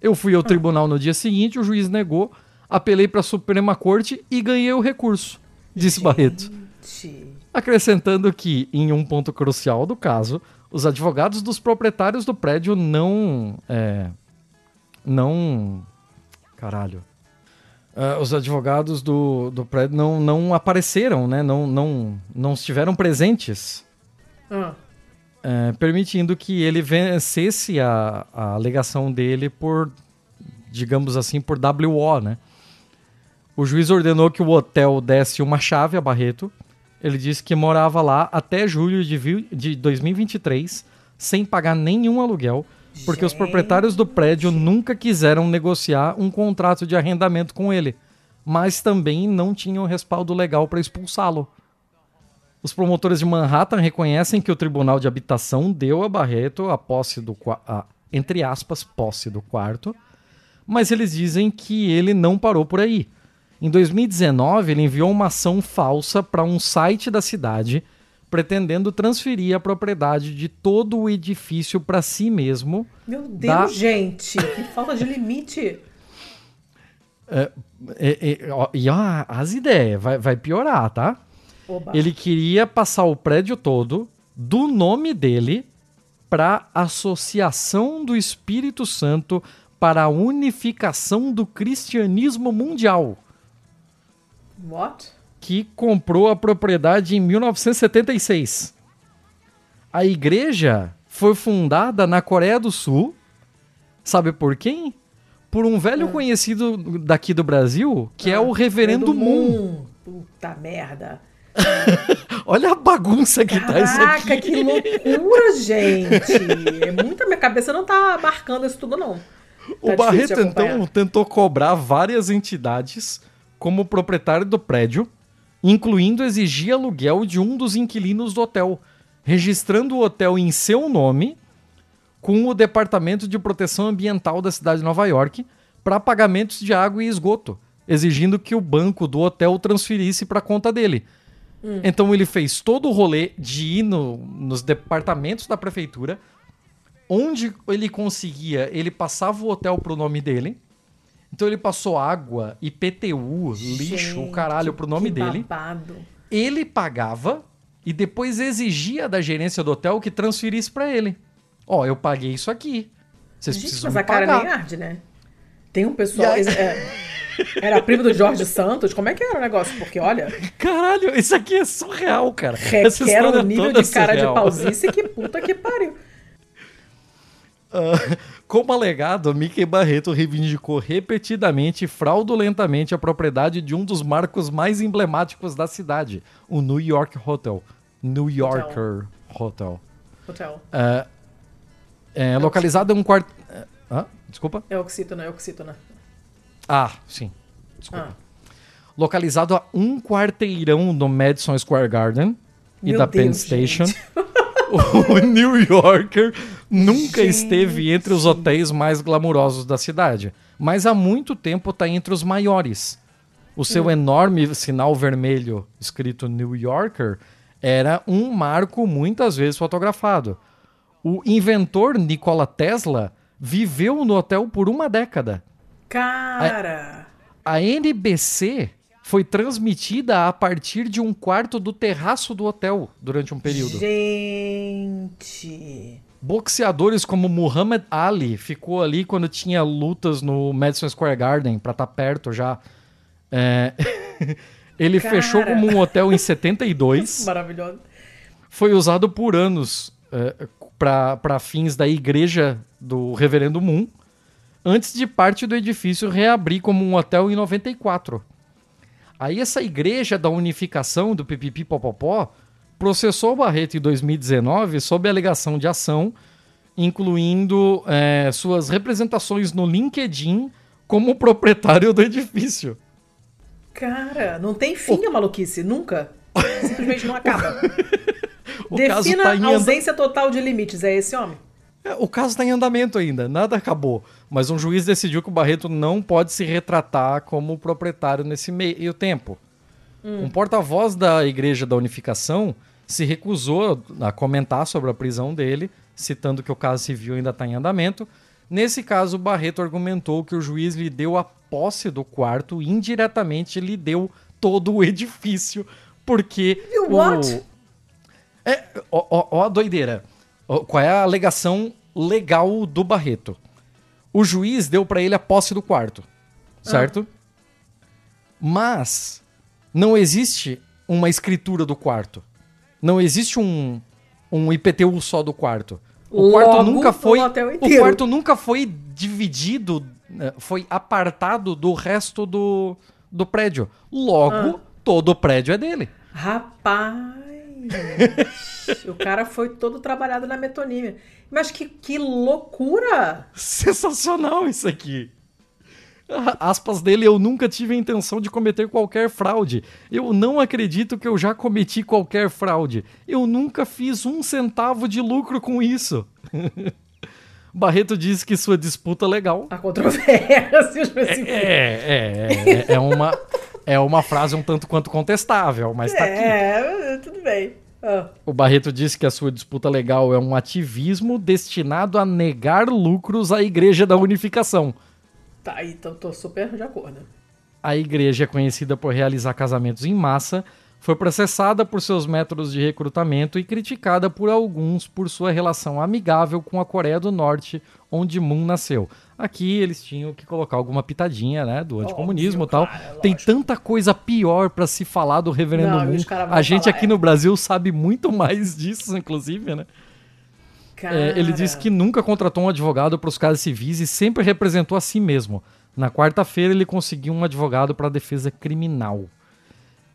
Eu fui ao tribunal no dia seguinte, o juiz negou, apelei para a Suprema Corte e ganhei o recurso, disse Barreto. Acrescentando que, em um ponto crucial do caso, os advogados dos proprietários do prédio não. é, não Caralho. Uh, os advogados do, do prédio não, não apareceram, né? Não, não, não estiveram presentes. Ah. É, permitindo que ele vencesse a, a alegação dele por, digamos assim, por WO, né? O juiz ordenou que o hotel desse uma chave a Barreto. Ele disse que morava lá até julho de, de 2023, sem pagar nenhum aluguel, porque Gente. os proprietários do prédio nunca quiseram negociar um contrato de arrendamento com ele, mas também não tinham respaldo legal para expulsá-lo. Os promotores de Manhattan reconhecem que o Tribunal de Habitação deu a Barreto a posse do a, entre aspas posse do quarto, mas eles dizem que ele não parou por aí. Em 2019, ele enviou uma ação falsa para um site da cidade pretendendo transferir a propriedade de todo o edifício para si mesmo. Meu Deus, da... gente, que falta de limite. É, é, é, ó, e ó, as ideias, vai, vai piorar, tá? Oba. Ele queria passar o prédio todo do nome dele para Associação do Espírito Santo para a Unificação do Cristianismo Mundial. What? Que comprou a propriedade em 1976. A igreja foi fundada na Coreia do Sul. Sabe por quem? Por um velho ah. conhecido daqui do Brasil, que é ah, é o Reverendo Moon. Moon. Puta merda. *laughs* Olha a bagunça que Caraca, tá isso aqui. Caraca, que loucura, gente. É muita minha cabeça não tá marcando isso tudo, não. Tá o Barreto, então, tentou cobrar várias entidades como proprietário do prédio, incluindo exigir aluguel de um dos inquilinos do hotel, registrando o hotel em seu nome com o Departamento de Proteção Ambiental da cidade de Nova York para pagamentos de água e esgoto, exigindo que o banco do hotel transferisse para a conta dele. Hum. Então ele fez todo o rolê de ir no, nos departamentos da prefeitura, onde ele conseguia, ele passava o hotel pro nome dele, então ele passou água, IPTU, lixo, o caralho pro nome dele. Babado. Ele pagava e depois exigia da gerência do hotel que transferisse para ele. Ó, oh, eu paguei isso aqui. Vocês Gente, precisam mas a cara nem arde, né? Tem um pessoal. Aí... É, era primo do Jorge Santos? Como é que era o negócio? Porque, olha. Caralho, isso aqui é surreal, cara. Requer um nível de cara surreal. de pausice que puta que pariu. Uh, *laughs* como alegado, Mickey Barreto reivindicou repetidamente e fraudulentamente a propriedade de um dos marcos mais emblemáticos da cidade, o New York Hotel. New Yorker Hotel. Hotel. Uh, é, localizado em um quarto. Uh, desculpa? É Oxítona, é Oxítona. Ah, sim. Desculpa. Ah. Localizado a um quarteirão do Madison Square Garden Meu e da Deus, Penn Station. *laughs* *laughs* o New Yorker nunca Gente. esteve entre os hotéis mais glamurosos da cidade, mas há muito tempo está entre os maiores. O seu hum. enorme sinal vermelho escrito New Yorker era um marco muitas vezes fotografado. O inventor Nikola Tesla viveu no hotel por uma década. Cara! A, a NBC foi transmitida a partir de um quarto do terraço do hotel durante um período. Gente! Boxeadores como Muhammad Ali ficou ali quando tinha lutas no Madison Square Garden para estar tá perto já. É... *laughs* Ele Cara. fechou como um hotel em 72. *laughs* Maravilhoso. Foi usado por anos é, para fins da igreja do Reverendo Moon, antes de parte do edifício reabrir como um hotel em 94. Aí essa igreja da unificação do Pipipi Popopó processou o Barreto em 2019 sob alegação de ação, incluindo é, suas representações no LinkedIn como proprietário do edifício. Cara, não tem fim o... a maluquice, nunca. Simplesmente não *laughs* acaba. *laughs* Defina tá a ausência total de limites, é esse homem? É, o caso está em andamento ainda, nada acabou. Mas um juiz decidiu que o Barreto não pode se retratar como proprietário nesse meio tempo. Hum. Um porta-voz da Igreja da Unificação se recusou a comentar sobre a prisão dele, citando que o caso civil ainda está em andamento. Nesse caso, o Barreto argumentou que o juiz lhe deu a posse do quarto e indiretamente lhe deu todo o edifício, porque. You what? É, ó, ó, ó a doideira. Qual é a alegação legal do Barreto? O juiz deu para ele a posse do quarto. certo? Mas não existe uma escritura do quarto. Não existe um, um IPTU só do quarto. O quarto Logo, nunca o foi. O quarto nunca foi dividido, eh, foi apartado do resto do, do prédio. Logo, Ah. todo o prédio é dele. Rapaz! *laughs* o cara foi todo trabalhado na metonímia. Mas que, que loucura! Sensacional isso aqui. Aspas dele, eu nunca tive a intenção de cometer qualquer fraude. Eu não acredito que eu já cometi qualquer fraude. Eu nunca fiz um centavo de lucro com isso. *laughs* Barreto diz que sua disputa legal. A controvérsia. É, é, é, é uma, é uma frase um tanto quanto contestável, mas tá *laughs* aqui. É, tudo bem. Ah, O Barreto disse que a sua disputa legal é um ativismo destinado a negar lucros à Igreja da Unificação. tá então tô super de acordo. A igreja é conhecida por realizar casamentos em massa, foi processada por seus métodos de recrutamento e criticada por alguns por sua relação amigável com a Coreia do Norte, onde Moon nasceu. Aqui eles tinham que colocar alguma pitadinha, né, do anticomunismo e tal. claro, Tem lógico. tanta coisa pior pra se falar do Reverendo Não, Moon. A gente falar, aqui é. no Brasil sabe muito mais *laughs* disso, inclusive, né? É, ele disse que nunca contratou um advogado para os casos civis e sempre representou a si mesmo. Na quarta-feira ele conseguiu um advogado para defesa criminal.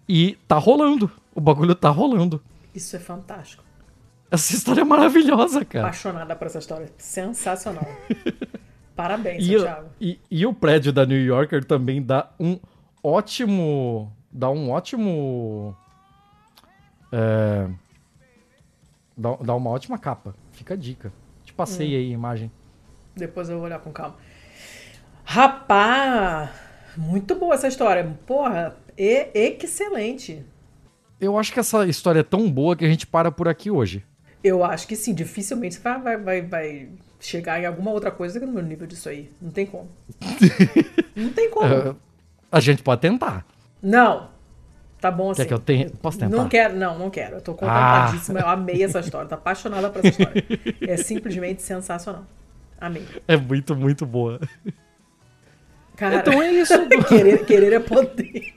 E tá rolando. O bagulho tá rolando. Isso é fantástico. Essa história é maravilhosa, cara. Apaixonada por essa história. Sensacional. *laughs* Parabéns, E, o- Santiago. e, e o prédio da New Yorker também dá um ótimo. Dá um ótimo. é, dá, dá uma ótima capa. Fica a dica. Te passei aí a imagem. Depois eu vou olhar com calma. Rapá! Muito boa essa história. Porra, e, excelente. Eu acho que essa história é tão boa que a gente para por aqui hoje. Eu acho que sim, dificilmente você vai, vai, vai, vai chegar em alguma outra coisa que no meu nível disso aí. Não tem como. *laughs* Não tem como. É, a gente pode tentar. Não. Tá bom assim. Quer que eu tenha? Posso tentar? Não quero, não, não quero. Eu tô contentadíssima. Eu amei essa história. Tô apaixonada por essa história. É *laughs* simplesmente sensacional. Amei. É muito, muito boa. Cara, Então é isso. *laughs* querer, querer é poder.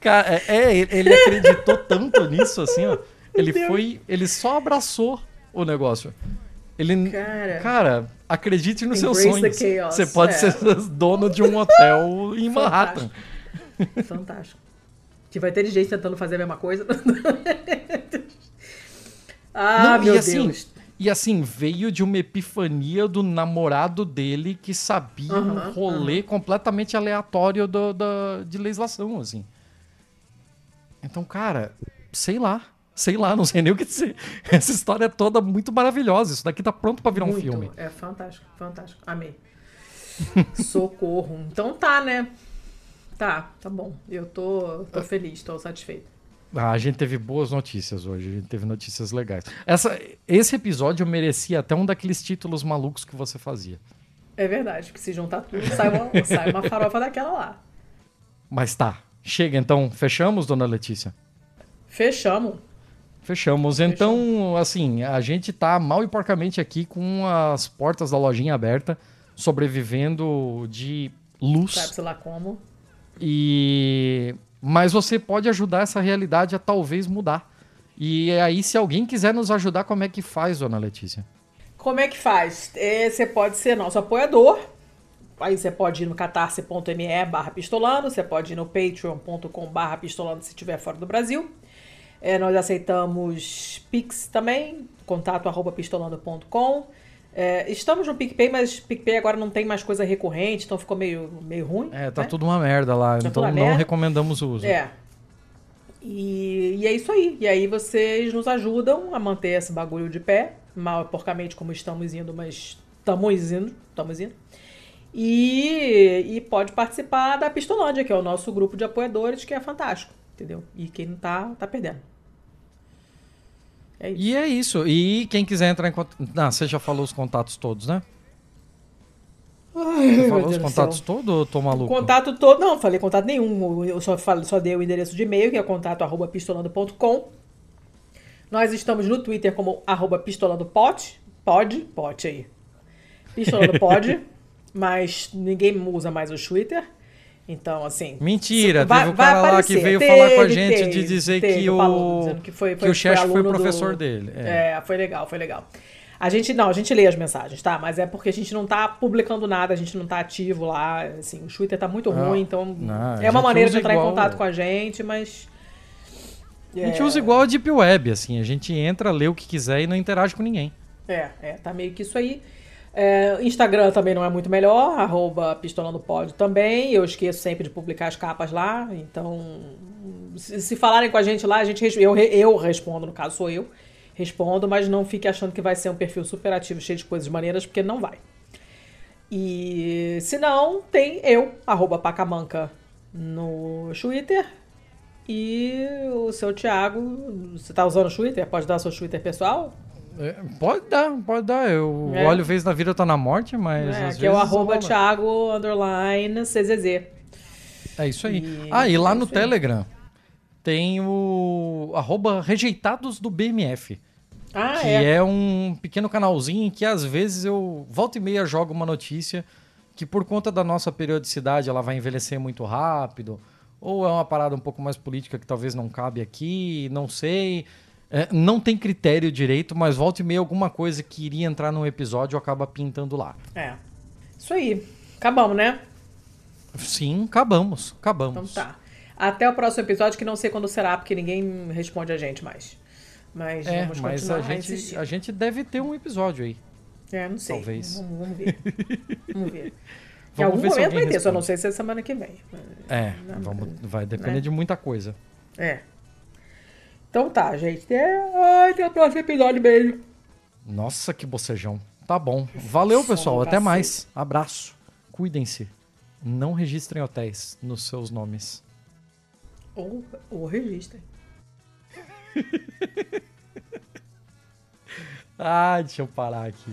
Cara, é, é, ele- ele acreditou tanto nisso, assim, ó. Ele Deus. foi. Ele só abraçou o negócio. Ele. Cara. Cara, acredite nos seus sonhos. Você pode é. ser *laughs* dono de um hotel em Manhattan. Fantástico. Fantástico. Que vai ter gente tentando fazer a mesma coisa. *laughs* ah, Não, meu e assim, Deus. E assim, veio de uma epifania do namorado dele que sabia um rolê completamente aleatório do- da, de legislação, assim. Então, cara, sei lá. Sei lá, não sei nem o que dizer. *laughs* Essa história é toda muito maravilhosa. Isso daqui tá pronto pra virar um Muito. filme. É fantástico, fantástico. Amei. *laughs* Socorro. Então tá, né? Tá, tá bom. Eu tô, tô feliz, tô satisfeito. Ah, a gente teve boas notícias hoje. A gente teve notícias legais. Essa, esse episódio merecia até um daqueles títulos malucos que você fazia. É verdade, porque se juntar tudo, sai uma, *laughs* sai uma farofa daquela lá. Mas tá. Chega, então. Fechamos, dona Letícia? Fechamos. Fechamos. Então, assim, a gente tá mal e porcamente aqui com as portas da lojinha aberta, sobrevivendo de luz. Sabe-se lá como. E mas você pode ajudar essa realidade a talvez mudar. E aí, se alguém quiser nos ajudar, como é que faz, dona Letícia? Como é que faz? É, você pode ser nosso apoiador. Aí você pode ir no catarse.me barra pistolando, você pode ir no patreon.com barra pistolando se estiver fora do Brasil. É, nós aceitamos Pix também, contato arroba pistolando.com. É, estamos no PicPay, mas PicPay agora não tem mais coisa recorrente, então ficou meio, meio ruim. É, tá né? tudo uma merda lá, Tá então não merda. recomendamos o uso. É. E, e é isso aí. E aí vocês nos ajudam a manter esse bagulho de pé, mal porcamente como estamos indo, mas estamos indo, estamos indo. E, e pode participar da Pistolândia, que é o nosso grupo de apoiadores, que é fantástico, entendeu? E quem não tá, tá perdendo. É isso. E é isso. E quem quiser entrar em contato. Ah, você já falou os contatos todos, né? Você falou os contatos todos ou tô maluco? Contato todo. Não, falei contato nenhum. Eu só, só dei o endereço de e-mail, que é contato arroba pistolando.com. Nós estamos no Twitter como arroba pistolandopod. Pode, pode aí. Pistolando pode, *laughs* mas ninguém usa mais o Twitter. Então, assim. Mentira, vai- teve o vai cara lá aparecer. que veio falar com a Teve, gente de teve, dizer teve que o o, Paulo que foi- que foi- o Chesh foi foi, aluno do- professor dele. É. É, foi legal, foi legal. A gente, não, a gente lê as mensagens, tá? Mas é porque a gente não tá publicando nada, a gente não tá ativo lá, assim, o Twitter tá muito Ah, ruim, então não, é uma maneira de entrar igual- em contato com a gente, mas... A gente é, usa igual a Deep Web, assim, a gente entra, lê o que quiser e não interage com ninguém. É, é, tá meio que isso aí. É, Instagram também não é muito melhor, arroba pistolandopod também. Eu esqueço sempre de publicar as capas lá, então se, se falarem com a gente lá, a gente eu, eu respondo, no caso sou eu, respondo, mas não fique achando que vai ser um perfil super ativo, cheio de coisas maneiras, porque não vai. E se não, tem eu, arroba pacamanca no Twitter. E o seu Thiago, você tá usando o Twitter? Pode dar seu Twitter pessoal? É, pode dar, pode dar. Eu É. olho vez na vida tá na morte, mas. É, às que é o vezes arroba. Thiago underline CZZ. É isso aí. E- Ah, e lá é no isso aí. Telegram tem o arroba rejeitados do BMF. Ah, que é. é. um pequeno canalzinho em que às vezes eu volta e meia jogo uma notícia que por conta da nossa periodicidade ela vai envelhecer muito rápido, ou é uma parada um pouco mais política que talvez não cabe aqui, não sei. É, não tem critério direito, mas volta e meia alguma coisa que iria entrar num episódio acaba pintando lá. É. Isso aí. Acabamos, né? Sim, acabamos, acabamos. Então tá. Até o próximo episódio, que não sei quando será, porque ninguém responde a gente mais. Mas É, vamos mas continuar a gente, a gente deve ter um episódio aí. É, não sei. Talvez. Vamos, vamos ver. vamos ver. *laughs* em algum momento vai ter, só não sei se é semana que vem. É, Não, vamos, vai depender né? de muita coisa. É. Então tá, gente. Até, ai, até o próximo episódio. Beijo. Nossa, que bocejão. Tá bom. Valeu, pessoal. Até mais. Abraço. Cuidem-se. Não registrem hotéis nos seus nomes. Ou, ou registrem. *laughs* Ah, deixa eu parar aqui.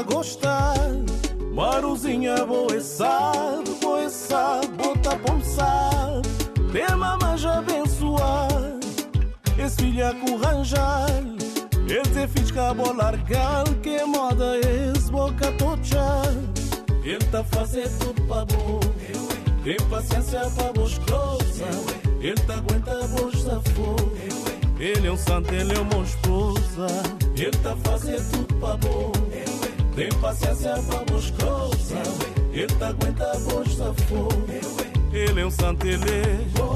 a gostar. Maruzinha é sabe, bota pra almoçar. Tem mamãe abençoar. Esse filho a corranjar. Ele fiz cabo largar. Que moda esse boca tocha. Ele tá fazendo tudo pra boa. Tem paciência pra boas coisas. Ele tá aguenta boas safou. Ele é um santo, ele é uma esposa. Ele tá fazendo tudo pra boa. Tem paciência boas coisas. Ele tá aguenta. Ele é um santo, ele é boa, boa,